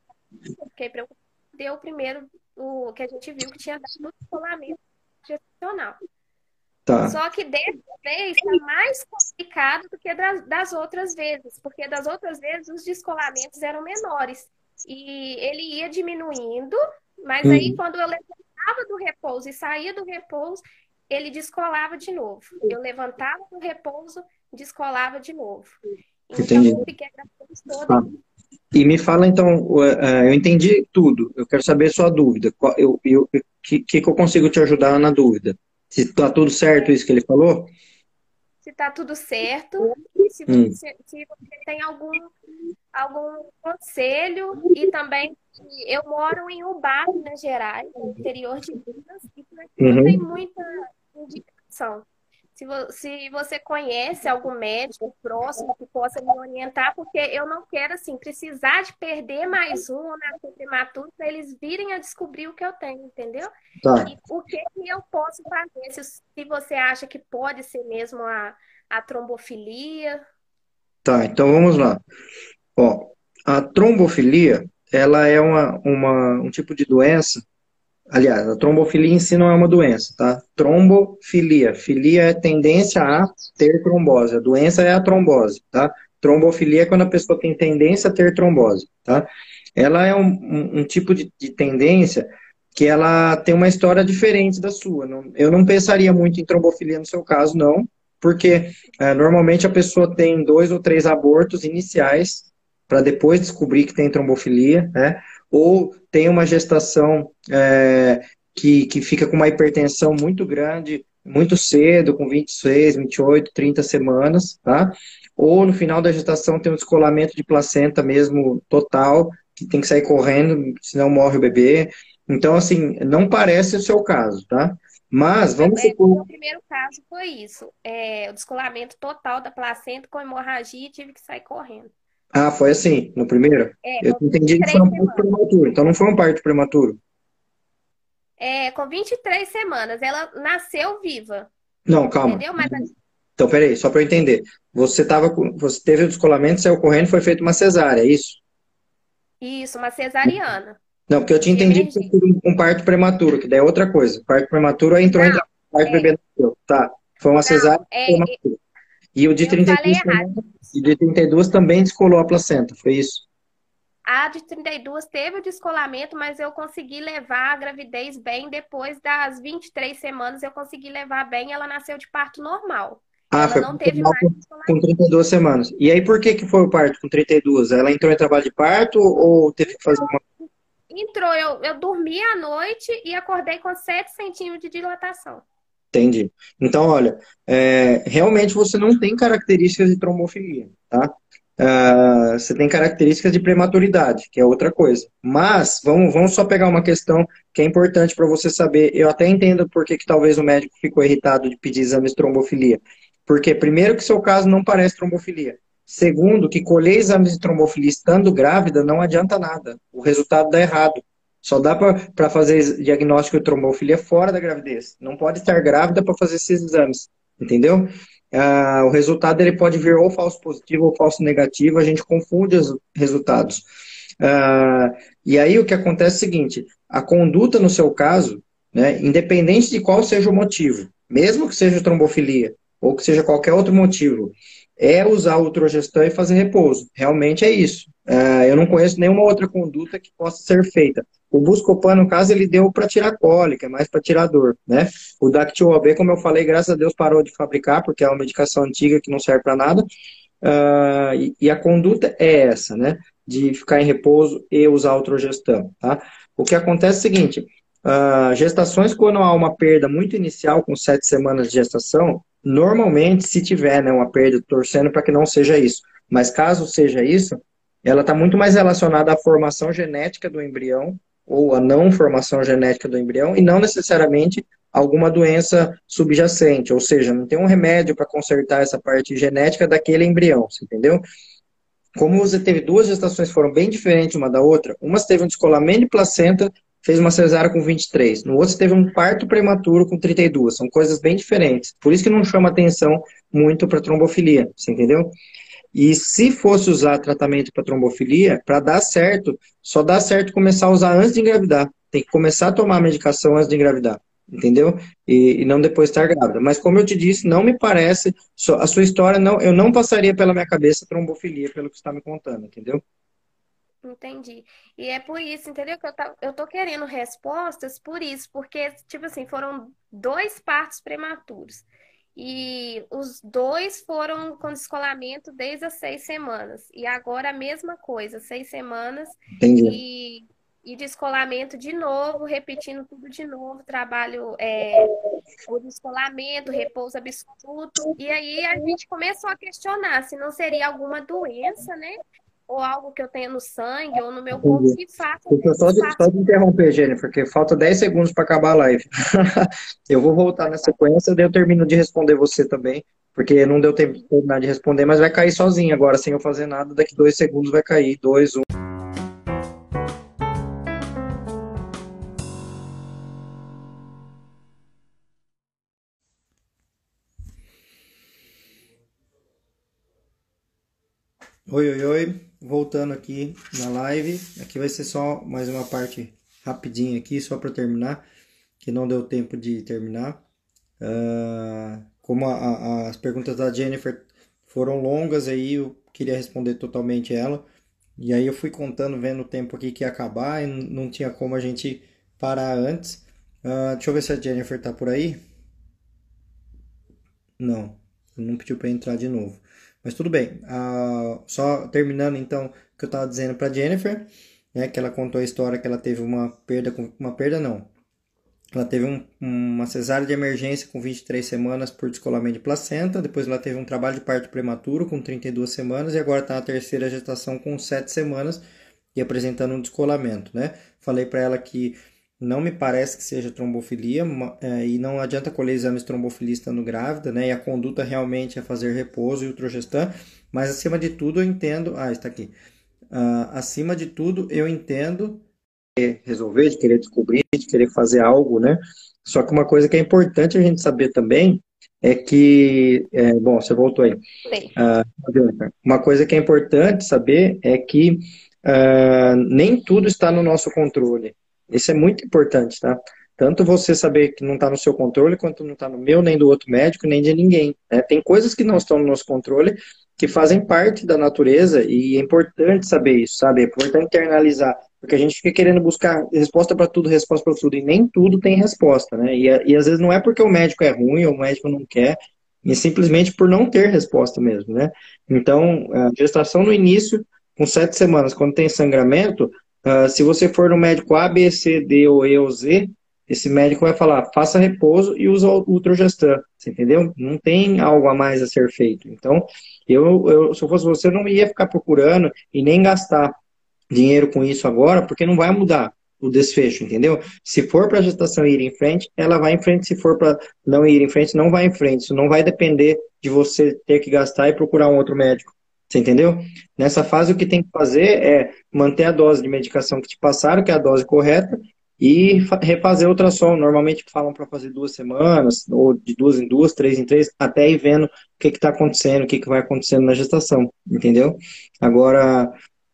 [SPEAKER 6] Fiquei preocupada. Deu o primeiro, o que a gente viu que tinha dado o descolamento gestacional. Tá. Só que dessa vez está mais complicado do que das, das, outras vezes, porque das outras vezes os descolamentos eram menores. E ele ia diminuindo, mas aí uhum. quando eu levantava do repouso e saía do repouso, ele descolava de novo. Eu levantava do repouso, descolava de novo. Então, Entendi. eu fiquei toda. Ah.
[SPEAKER 1] E me fala então, eu entendi tudo. Eu quero saber sua dúvida. O eu, eu, que, que eu consigo te ajudar na dúvida? Se tá tudo certo isso que ele falou?
[SPEAKER 6] Se está tudo certo e se hum. você, se você tem algum, algum conselho e também eu moro em Ubá, Minas Gerais, no interior de Minas, e por aqui uhum. não tem muita indicação. Se, vo se você conhece algum médico próximo que possa me orientar, porque eu não quero, assim, precisar de perder mais um ou nascer prematuro para eles virem a descobrir o que eu tenho, entendeu? Tá. E o que, que eu posso fazer? Se, se você acha que pode ser mesmo a, a trombofilia.
[SPEAKER 1] Tá, então vamos lá. Ó, a trombofilia, ela é uma, uma, um tipo de doença Aliás, a trombofilia em si não é uma doença, tá? Trombofilia. Filia é tendência a ter trombose. A doença é a trombose, tá? Trombofilia é quando a pessoa tem tendência a ter trombose, tá? Ela é um, um, um tipo de, de, tendência que ela tem uma história diferente da sua. Eu não pensaria muito em trombofilia no seu caso, não, porque é, normalmente a pessoa tem dois ou três abortos iniciais para depois descobrir que tem trombofilia, né? ou tem uma gestação é, que, que fica com uma hipertensão muito grande, muito cedo, com 26, 28, 30 semanas, tá? Ou no final da gestação tem um descolamento de placenta mesmo total, que tem que sair correndo, senão morre o bebê. Então, assim, não parece o seu caso, tá? Mas vamos
[SPEAKER 6] é, supor. O primeiro caso foi isso: é, o descolamento total da placenta com hemorragia e tive que sair correndo.
[SPEAKER 1] Ah, foi assim, no primeiro? É, eu entendi que foi um parto prematuro, então não foi um parto prematuro.
[SPEAKER 6] É, com 23 semanas, ela nasceu viva.
[SPEAKER 1] Não, calma. Entendeu? Mas... Então, peraí, só para eu entender. Você, tava, você teve o descolamento, saiu correndo, foi feito uma cesárea, é isso?
[SPEAKER 6] Isso, uma cesariana.
[SPEAKER 1] Não, porque eu tinha entendido que foi um parto prematuro, que daí é outra coisa. Parto prematuro, entrou não, em parto é... bebê nasceu. Tá, foi uma cesárea não, é... prematura. E o de 32 semanas, e de 32 também descolou a placenta, foi isso?
[SPEAKER 6] A de 32 teve o descolamento, mas eu consegui levar a gravidez bem depois das 23 semanas, eu consegui levar bem, ela nasceu de parto normal.
[SPEAKER 1] Ah,
[SPEAKER 6] ela
[SPEAKER 1] foi não teve mais com 32 semanas. E aí por que que foi o parto com 32? Ela entrou em trabalho de parto ou teve que fazer uma
[SPEAKER 6] Entrou, eu, eu dormi à noite e acordei com 7 centímetros de dilatação.
[SPEAKER 1] Entendi. Então, olha, é, realmente você não tem características de trombofilia, tá? Uh, você tem características de prematuridade, que é outra coisa. Mas, vamos, vamos só pegar uma questão que é importante para você saber. Eu até entendo por que, talvez o médico ficou irritado de pedir exames de trombofilia. Porque, primeiro, que seu caso não parece trombofilia. Segundo, que colher exames de trombofilia estando grávida não adianta nada. O resultado dá errado. Só dá para fazer diagnóstico de trombofilia fora da gravidez. Não pode estar grávida para fazer esses exames, entendeu? Ah, o resultado ele pode vir ou falso positivo ou falso negativo, a gente confunde os resultados. Ah, e aí o que acontece é o seguinte: a conduta no seu caso, né, independente de qual seja o motivo, mesmo que seja trombofilia ou que seja qualquer outro motivo, é usar o ultrogestão e fazer repouso. Realmente é isso. Uh, eu não conheço nenhuma outra conduta que possa ser feita. O Buscopan, no caso, ele deu para tirar cólica, é mais para tirar dor, né? O Dactil AB, como eu falei, graças a Deus parou de fabricar, porque é uma medicação antiga que não serve para nada. Uh, e, e, a conduta é essa, né? De ficar em repouso e usar ultrogestão, tá? O que acontece é o seguinte, uh, gestações quando há uma perda muito inicial, com sete semanas de gestação, normalmente, se tiver né, uma perda, torcendo para que não seja isso, mas caso seja isso, ela está muito mais relacionada à formação genética do embrião ou à não formação genética do embrião e não necessariamente alguma doença subjacente, ou seja, não tem um remédio para consertar essa parte genética daquele embrião, entendeu? Como você teve duas gestações que foram bem diferentes uma da outra, uma teve um descolamento de placenta, fez uma cesárea com 23, no outro teve um parto prematuro com 32, são coisas bem diferentes. Por isso que não chama atenção muito para trombofilia, você entendeu? E se fosse usar tratamento para trombofilia, para dar certo, só dá certo começar a usar antes de engravidar. Tem que começar a tomar a medicação antes de engravidar, entendeu? E, e não depois estar grávida. Mas como eu te disse, não me parece, a sua história, não, eu não passaria pela minha cabeça trombofilia, pelo que você está me contando, entendeu?
[SPEAKER 6] Entendi. E é por isso, entendeu? Que eu, tá, eu tô querendo respostas por isso, porque, tipo assim, foram dois partos prematuros. E os dois foram com descolamento desde as seis semanas. E agora a mesma coisa, seis semanas. Entendi. E, e descolamento de novo, repetindo tudo de novo, trabalho é, o descolamento, repouso absoluto. E aí a gente começou a questionar se não seria alguma doença, né? Ou algo que eu tenho no sangue ou no meu corpo que faça.
[SPEAKER 1] Só de, só de interromper, Jennifer, porque falta 10 segundos para acabar a live. eu vou voltar na sequência, daí eu termino de responder você também, porque não deu tempo de terminar de responder, mas vai cair sozinho agora, sem eu fazer nada. Daqui dois segundos vai cair. Dois, um. Oi, oi, oi, voltando aqui na live. Aqui vai ser só mais uma parte rapidinha aqui, só para terminar, que não deu tempo de terminar. Uh, como a, a, as perguntas da Jennifer foram longas, aí eu queria responder totalmente ela. E aí eu fui contando, vendo o tempo aqui que ia acabar e não tinha como a gente parar antes. Uh, deixa eu ver se a Jennifer tá por aí. Não, não pediu para entrar de novo. Mas tudo bem. Uh, só terminando então o que eu estava dizendo para Jennifer, né, que ela contou a história que ela teve uma perda, uma perda não. Ela teve um, uma cesárea de emergência com 23 semanas por descolamento de placenta, depois ela teve um trabalho de parto prematuro com 32 semanas e agora está na terceira gestação com 7 semanas e apresentando um descolamento, né? Falei para ela que não me parece que seja trombofilia é, e não adianta colher exames trombofilista no grávida, né? E a conduta realmente é fazer repouso e ultragestan, mas acima de tudo eu entendo, ah, está aqui. Uh, acima de tudo eu entendo de resolver, de querer descobrir, de querer fazer algo, né? Só que uma coisa que é importante a gente saber também é que, é, bom, você voltou aí. Uh, uma coisa que é importante saber é que uh, nem tudo está no nosso controle. Isso é muito importante, tá? Tanto você saber que não está no seu controle, quanto não está no meu, nem do outro médico, nem de ninguém. Né? Tem coisas que não estão no nosso controle, que fazem parte da natureza, e é importante saber isso, sabe? É importante internalizar, porque a gente fica querendo buscar resposta para tudo, resposta para tudo, e nem tudo tem resposta, né? E, e às vezes não é porque o médico é ruim ou o médico não quer, e simplesmente por não ter resposta mesmo, né? Então, a gestação no início, com sete semanas, quando tem sangramento, Uh, se você for no médico A, B, C, D ou E ou Z, esse médico vai falar, faça repouso e usa o Ultragestan, você entendeu? Não tem algo a mais a ser feito. Então, eu, eu, se eu fosse você, eu não ia ficar procurando e nem gastar dinheiro com isso agora, porque não vai mudar o desfecho, entendeu? Se for para a gestação ir em frente, ela vai em frente. Se for para não ir em frente, não vai em frente. Isso não vai depender de você ter que gastar e procurar um outro médico. Você entendeu? Nessa fase, o que tem que fazer é manter a dose de medicação que te passaram, que é a dose correta, e refazer o ultrassom. Normalmente falam para fazer duas semanas, ou de duas em duas, três em três, até ir vendo o que está acontecendo, o que, que vai acontecendo na gestação, entendeu? Agora,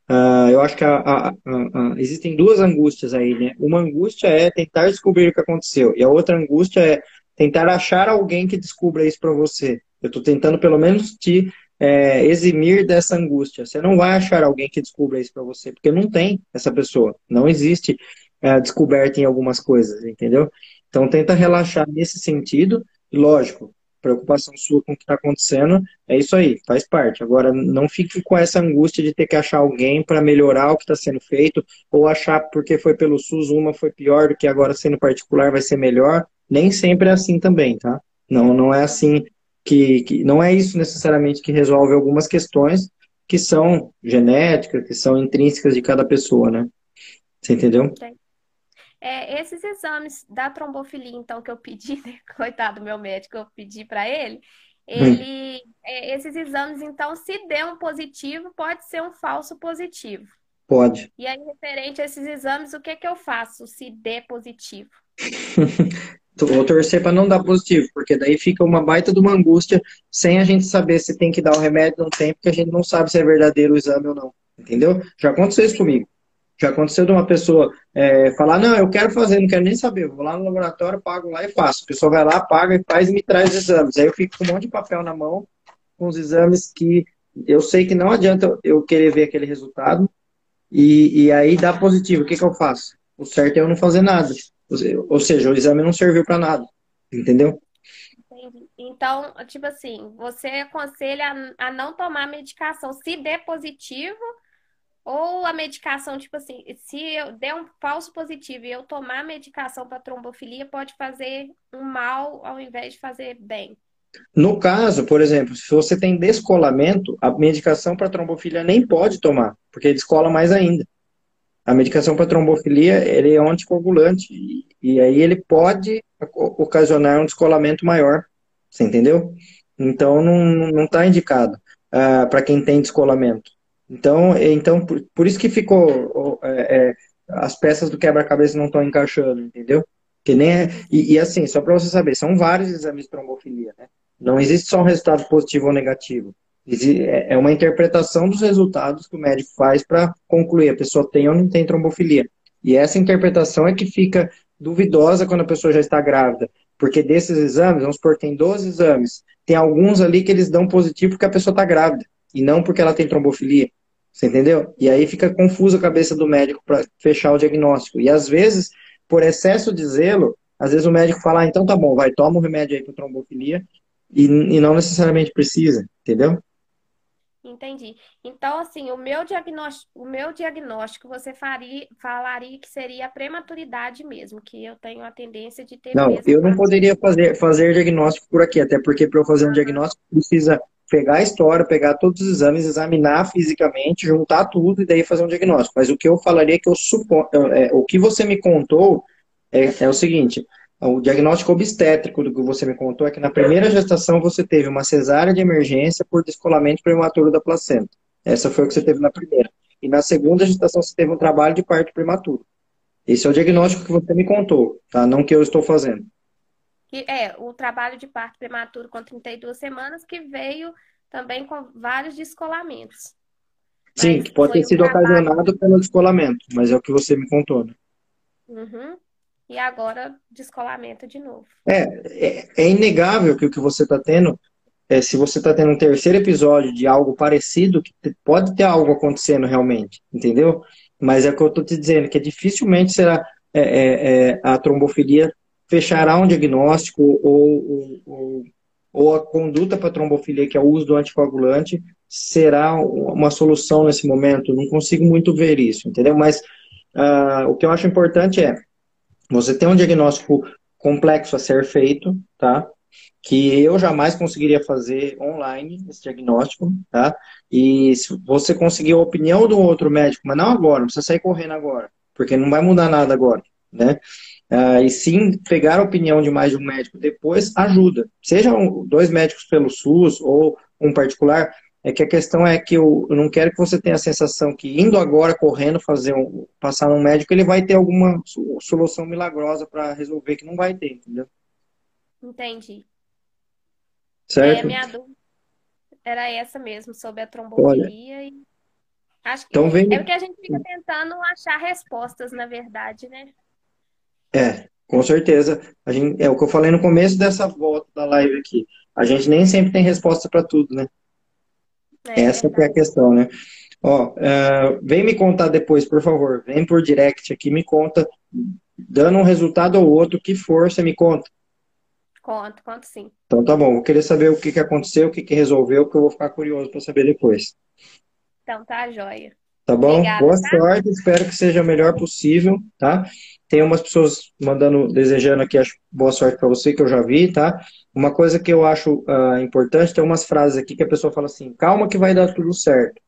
[SPEAKER 1] uh, eu acho que a, a, a, existem duas angústias aí, né? Uma angústia é tentar descobrir o que aconteceu, e a outra angústia é tentar achar alguém que descubra isso para você. Eu estou tentando, pelo menos, te é, eximir dessa angústia. Você não vai achar alguém que descubra isso para você, porque não tem essa pessoa. Não existe é, descoberta em algumas coisas, entendeu? Então tenta relaxar nesse sentido. Lógico, preocupação sua com o que está acontecendo, é isso aí, faz parte. Agora, não fique com essa angústia de ter que achar alguém para melhorar o que está sendo feito, ou achar porque foi pelo SUS uma foi pior do que agora sendo particular vai ser melhor. Nem sempre é assim também, tá? Não, não é assim que, que não é isso necessariamente que resolve algumas questões que são genéticas, que são intrínsecas de cada pessoa, né? Você entendeu?
[SPEAKER 6] É, esses exames da trombofilia, então, que eu pedi, né? coitado do meu médico, eu pedi para ele, ele, hum. é, esses exames, então, se der um positivo, pode ser um falso positivo.
[SPEAKER 1] Pode.
[SPEAKER 6] E aí, referente a esses exames, o que, que eu faço se der positivo?
[SPEAKER 1] Vou torcer para não dar positivo, porque daí fica uma baita de uma angústia sem a gente saber se tem que dar o remédio ou não tem, porque a gente não sabe se é verdadeiro o exame ou não. Entendeu? Já aconteceu isso comigo. Já aconteceu de uma pessoa é, falar, não, eu quero fazer, não quero nem saber, eu vou lá no laboratório, pago lá e faço. A pessoa vai lá, paga e faz e me traz exames. Aí eu fico com um monte de papel na mão, com os exames que eu sei que não adianta eu querer ver aquele resultado, e, e aí dá positivo. O que, que eu faço? O certo é eu não fazer nada. Ou seja, o exame não serviu para nada. Entendeu?
[SPEAKER 6] Então, tipo assim, você aconselha a, não tomar medicação se der positivo Ou a medicação, tipo assim, se eu der um falso positivo e eu tomar medicação para trombofilia, pode fazer um mal ao invés de fazer bem.
[SPEAKER 1] No caso, por exemplo, se você tem descolamento, a medicação para trombofilia nem pode tomar, porque descola mais ainda. A medicação para trombofilia, ele é um anticoagulante, e, e aí ele pode ocasionar um descolamento maior, você entendeu? Então, não está indicado uh, para quem tem descolamento. Então, então por, por isso que ficou. É, é, as peças do quebra-cabeça não estão encaixando, entendeu? Que nem é, e, e assim, só para você saber, são vários exames de trombofilia, né? Não existe só um resultado positivo ou negativo. É, é uma interpretação dos resultados que o médico faz para concluir a pessoa tem ou não tem trombofilia. E essa interpretação é que fica duvidosa quando a pessoa já está grávida. Porque desses exames, vamos supor, tem 12 exames. Tem alguns ali que eles dão positivo porque a pessoa está grávida. E não porque ela tem trombofilia. Você entendeu? E aí fica confusa a cabeça do médico para fechar o diagnóstico. E às vezes, por excesso de zelo, às vezes o médico fala, ah, então tá bom, vai, toma o remédio aí para trombofilia, e, e não necessariamente precisa, entendeu?
[SPEAKER 6] Entendi. Então, assim, o meu diagnóstico, o meu diagnóstico você faria, falaria que seria a prematuridade mesmo, que eu tenho a tendência de ter.
[SPEAKER 1] Não, eu não poderia fazer, fazer diagnóstico por aqui, até porque para eu fazer um diagnóstico precisa pegar a história, pegar todos os exames, examinar fisicamente, juntar tudo e daí fazer um diagnóstico. Mas o que eu falaria é que eu suponho, é, o que você me contou é, é o seguinte: o diagnóstico obstétrico do que você me contou é que na primeira gestação você teve uma cesárea de emergência por descolamento prematuro da placenta. Essa foi o que você teve na primeira. E na segunda gestação você teve um trabalho de parto prematuro. Esse é o diagnóstico que você me contou, tá? Não que eu estou fazendo
[SPEAKER 6] é o trabalho de parto prematuro com 32 semanas, que veio também com vários descolamentos.
[SPEAKER 1] Sim, mas que pode ter sido trabalho... ocasionado pelo descolamento, mas é o que você me contou, né?
[SPEAKER 6] Uhum. E agora, descolamento de novo.
[SPEAKER 1] É, é, é inegável que o que você está tendo, é, se você está tendo um terceiro episódio de algo parecido, que pode ter algo acontecendo realmente, entendeu? Mas é o que eu estou te dizendo, que dificilmente será é, é, é, a trombofilia fechará um diagnóstico ou, ou, ou a conduta para trombofilia, que é o uso do anticoagulante, será uma solução nesse momento. Não consigo muito ver isso, entendeu? Mas uh, o que eu acho importante é você ter um diagnóstico complexo a ser feito, tá? Que eu jamais conseguiria fazer online esse diagnóstico, tá? E se você conseguir a opinião do outro médico, mas não agora, não precisa sair correndo agora, porque não vai mudar nada agora, né? Uh, e sim, pegar a opinião de mais de um médico depois ajuda. Sejam dois médicos pelo SUS ou um particular, é que a questão é que eu, eu, não quero que você tenha a sensação que indo agora correndo fazer um, passar num médico, ele vai ter alguma solução milagrosa para resolver, que não vai ter, entendeu?
[SPEAKER 6] Entendi.
[SPEAKER 1] Certo?
[SPEAKER 6] É, minha dúvida era essa mesmo, sobre a trombofilia e acho que
[SPEAKER 1] então, vem...
[SPEAKER 6] é porque a gente fica tentando achar respostas, na verdade, né?
[SPEAKER 1] É, com certeza. A gente, é o que eu falei no começo dessa volta da live aqui. A gente nem sempre tem resposta para tudo, né? É, Essa é a questão, né? Ó, uh, vem me contar depois, por favor. Vem por direct aqui, me conta, dando um resultado ou outro, que for, você me conta.
[SPEAKER 6] Conto, conto sim.
[SPEAKER 1] Então tá bom, vou querer saber o que, que aconteceu, o que, que resolveu, que eu vou ficar curioso para saber depois.
[SPEAKER 6] Então tá, joia.
[SPEAKER 1] Tá bom? Obrigada, Boa tá? sorte, espero que seja o melhor possível, tá? Tem umas pessoas mandando, desejando aqui, boa sorte para você, que eu já vi, tá? Uma coisa que eu acho uh, importante, tem umas frases aqui que a pessoa fala assim, calma que vai dar tudo certo.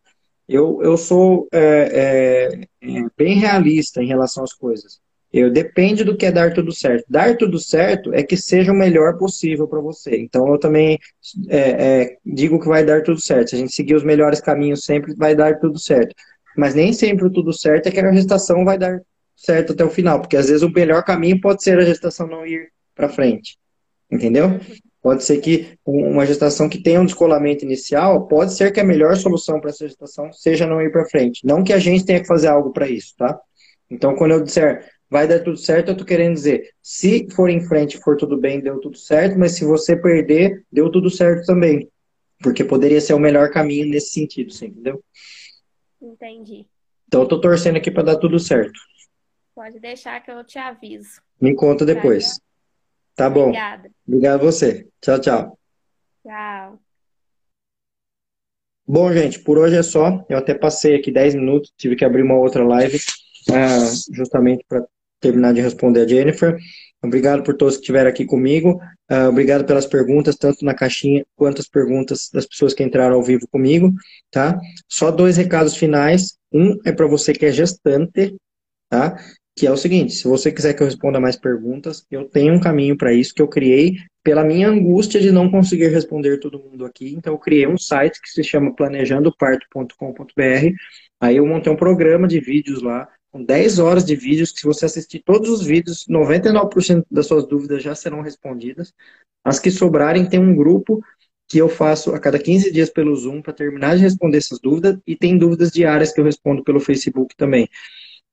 [SPEAKER 1] Eu, eu sou é, é, é, bem realista em relação às coisas. Eu depende do que é dar tudo certo. Dar tudo certo é que seja o melhor possível para você. Então eu também é, é, digo que vai dar tudo certo. Se a gente seguir os melhores caminhos sempre, vai dar tudo certo. Mas nem sempre o tudo certo é que a gestação vai dar certo até o final, porque às vezes o melhor caminho pode ser a gestação não ir para frente, entendeu? Pode ser que uma gestação que tenha um descolamento inicial, pode ser que a melhor solução para essa gestação seja não ir para frente. Não que a gente tenha que fazer algo para isso, tá? Então, quando eu disser vai dar tudo certo, eu tô querendo dizer, se for em frente for tudo bem, deu tudo certo, mas se você perder, deu tudo certo também. Porque poderia ser o melhor caminho nesse sentido, você entendeu?
[SPEAKER 6] Entendi.
[SPEAKER 1] Então, eu tô torcendo aqui para dar tudo certo.
[SPEAKER 6] Pode deixar que eu te aviso.
[SPEAKER 1] Me conta depois. Tá, bom.
[SPEAKER 6] Obrigada.
[SPEAKER 1] Obrigado a você. Tchau, tchau.
[SPEAKER 6] Tchau.
[SPEAKER 1] Bom, gente, por hoje é só. Eu até passei aqui 10 minutos, tive que abrir uma outra live, uh, justamente para terminar de responder a Jennifer. Obrigado por todos que estiveram aqui comigo. Uh, obrigado pelas perguntas, tanto na caixinha quanto as perguntas das pessoas que entraram ao vivo comigo, tá? Só dois recados finais. Um é para você que é gestante, tá? Que é o seguinte: se você quiser que eu responda mais perguntas, eu tenho um caminho para isso que eu criei pela minha angústia de não conseguir responder todo mundo aqui. Então, eu criei um site que se chama planejandoparto.com.br. Aí eu montei um programa de vídeos lá com 10 horas de vídeos, que se você assistir todos os vídeos, 99% das suas dúvidas já serão respondidas. As que sobrarem, tem um grupo que eu faço a cada 15 dias pelo Zoom para terminar de responder essas dúvidas, e tem dúvidas diárias que eu respondo pelo Facebook também.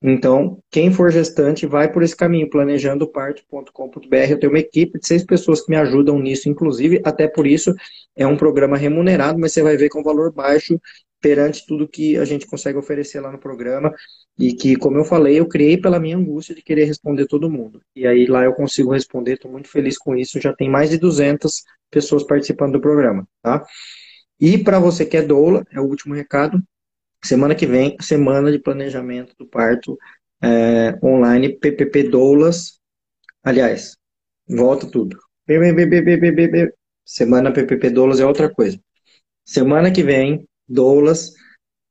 [SPEAKER 1] Então, quem for gestante, vai por esse caminho, planejandoparte.com.br. Eu tenho uma equipe de seis pessoas que me ajudam nisso, inclusive, até por isso é um programa remunerado, mas você vai ver com valor baixo perante tudo que a gente consegue oferecer lá no programa e que, como eu falei, eu criei pela minha angústia de querer responder todo mundo. E aí lá eu consigo responder, estou muito feliz com isso, já tem mais de 200 pessoas participando do programa, tá? E para você que é doula, é o último recado, semana que vem, semana de planejamento do parto é, online, PPP doulas, aliás, volta tudo. Semana PPP doulas é outra coisa. Semana que vem, doulas,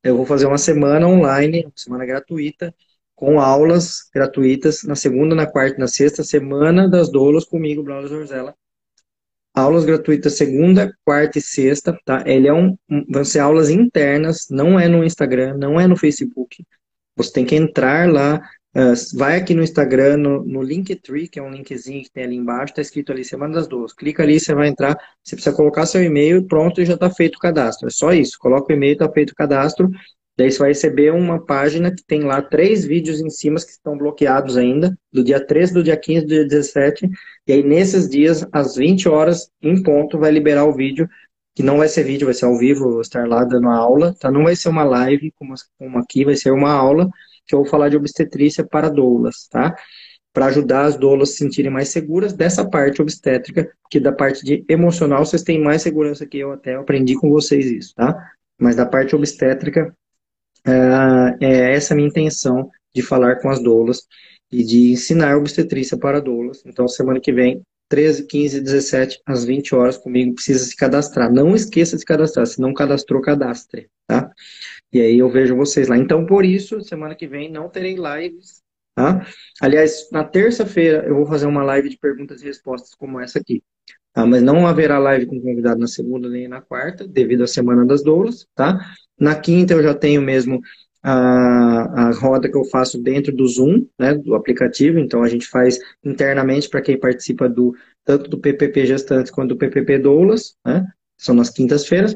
[SPEAKER 1] eu vou fazer uma semana online, uma semana gratuita, com aulas gratuitas na segunda, na quarta e na sexta, semana das doulas comigo, Braulio Zorzella. Aulas gratuitas segunda, quarta e sexta, tá? Ele é um, vão ser aulas internas, não é no Instagram, não é no Facebook. Você tem que entrar lá, uh, vai aqui no Instagram, no, no Linktree, que é um linkzinho que tem ali embaixo, tá escrito ali Semana das Doulas. Clica ali, você vai entrar, você precisa colocar seu e-mail, pronto, e já está feito o cadastro. É só isso, coloca o e-mail, está feito o cadastro, Daí você vai receber uma página que tem lá três vídeos em cima que estão bloqueados ainda, do dia 13, do dia 15, do dia 17. E aí, nesses dias, às 20 horas, em ponto, vai liberar o vídeo, que não vai ser vídeo, vai ser ao vivo, vou estar lá dando aula, tá? Não vai ser uma live como, como aqui, vai ser uma aula que eu vou falar de obstetrícia para doulas, tá? Para ajudar as doulas a se sentirem mais seguras dessa parte obstétrica, que da parte de emocional vocês têm mais segurança que eu até, aprendi com vocês isso, tá? Mas da parte obstétrica, é, é essa a minha intenção de falar com as doulas e de ensinar obstetrícia para doulas. Então, semana que vem, 13, 15, 17, às 20 horas comigo, precisa se cadastrar. Não esqueça de cadastrar, se não cadastrou, cadastre, tá? E aí eu vejo vocês lá. Então, por isso, semana que vem não terei lives, tá? Aliás, na terça-feira eu vou fazer uma live de perguntas e respostas como essa aqui. Tá? Mas não haverá live com convidado na segunda nem na quarta, devido à Semana das Doulas, tá? Na quinta eu já tenho mesmo a, a roda que eu faço dentro do Zoom, né, do aplicativo, então a gente faz internamente para quem participa do tanto do PPP Gestantes quanto do PPP Doulas, né, são nas quintas-feiras,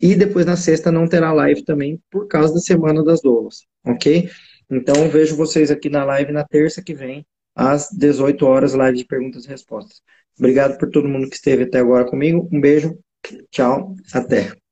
[SPEAKER 1] e depois na sexta não terá live também por causa da Semana das Doulas, ok? Então vejo vocês aqui na live na terça que vem, às 18 horas, live de perguntas e respostas. Obrigado por todo mundo que esteve até agora comigo, um beijo, tchau, até.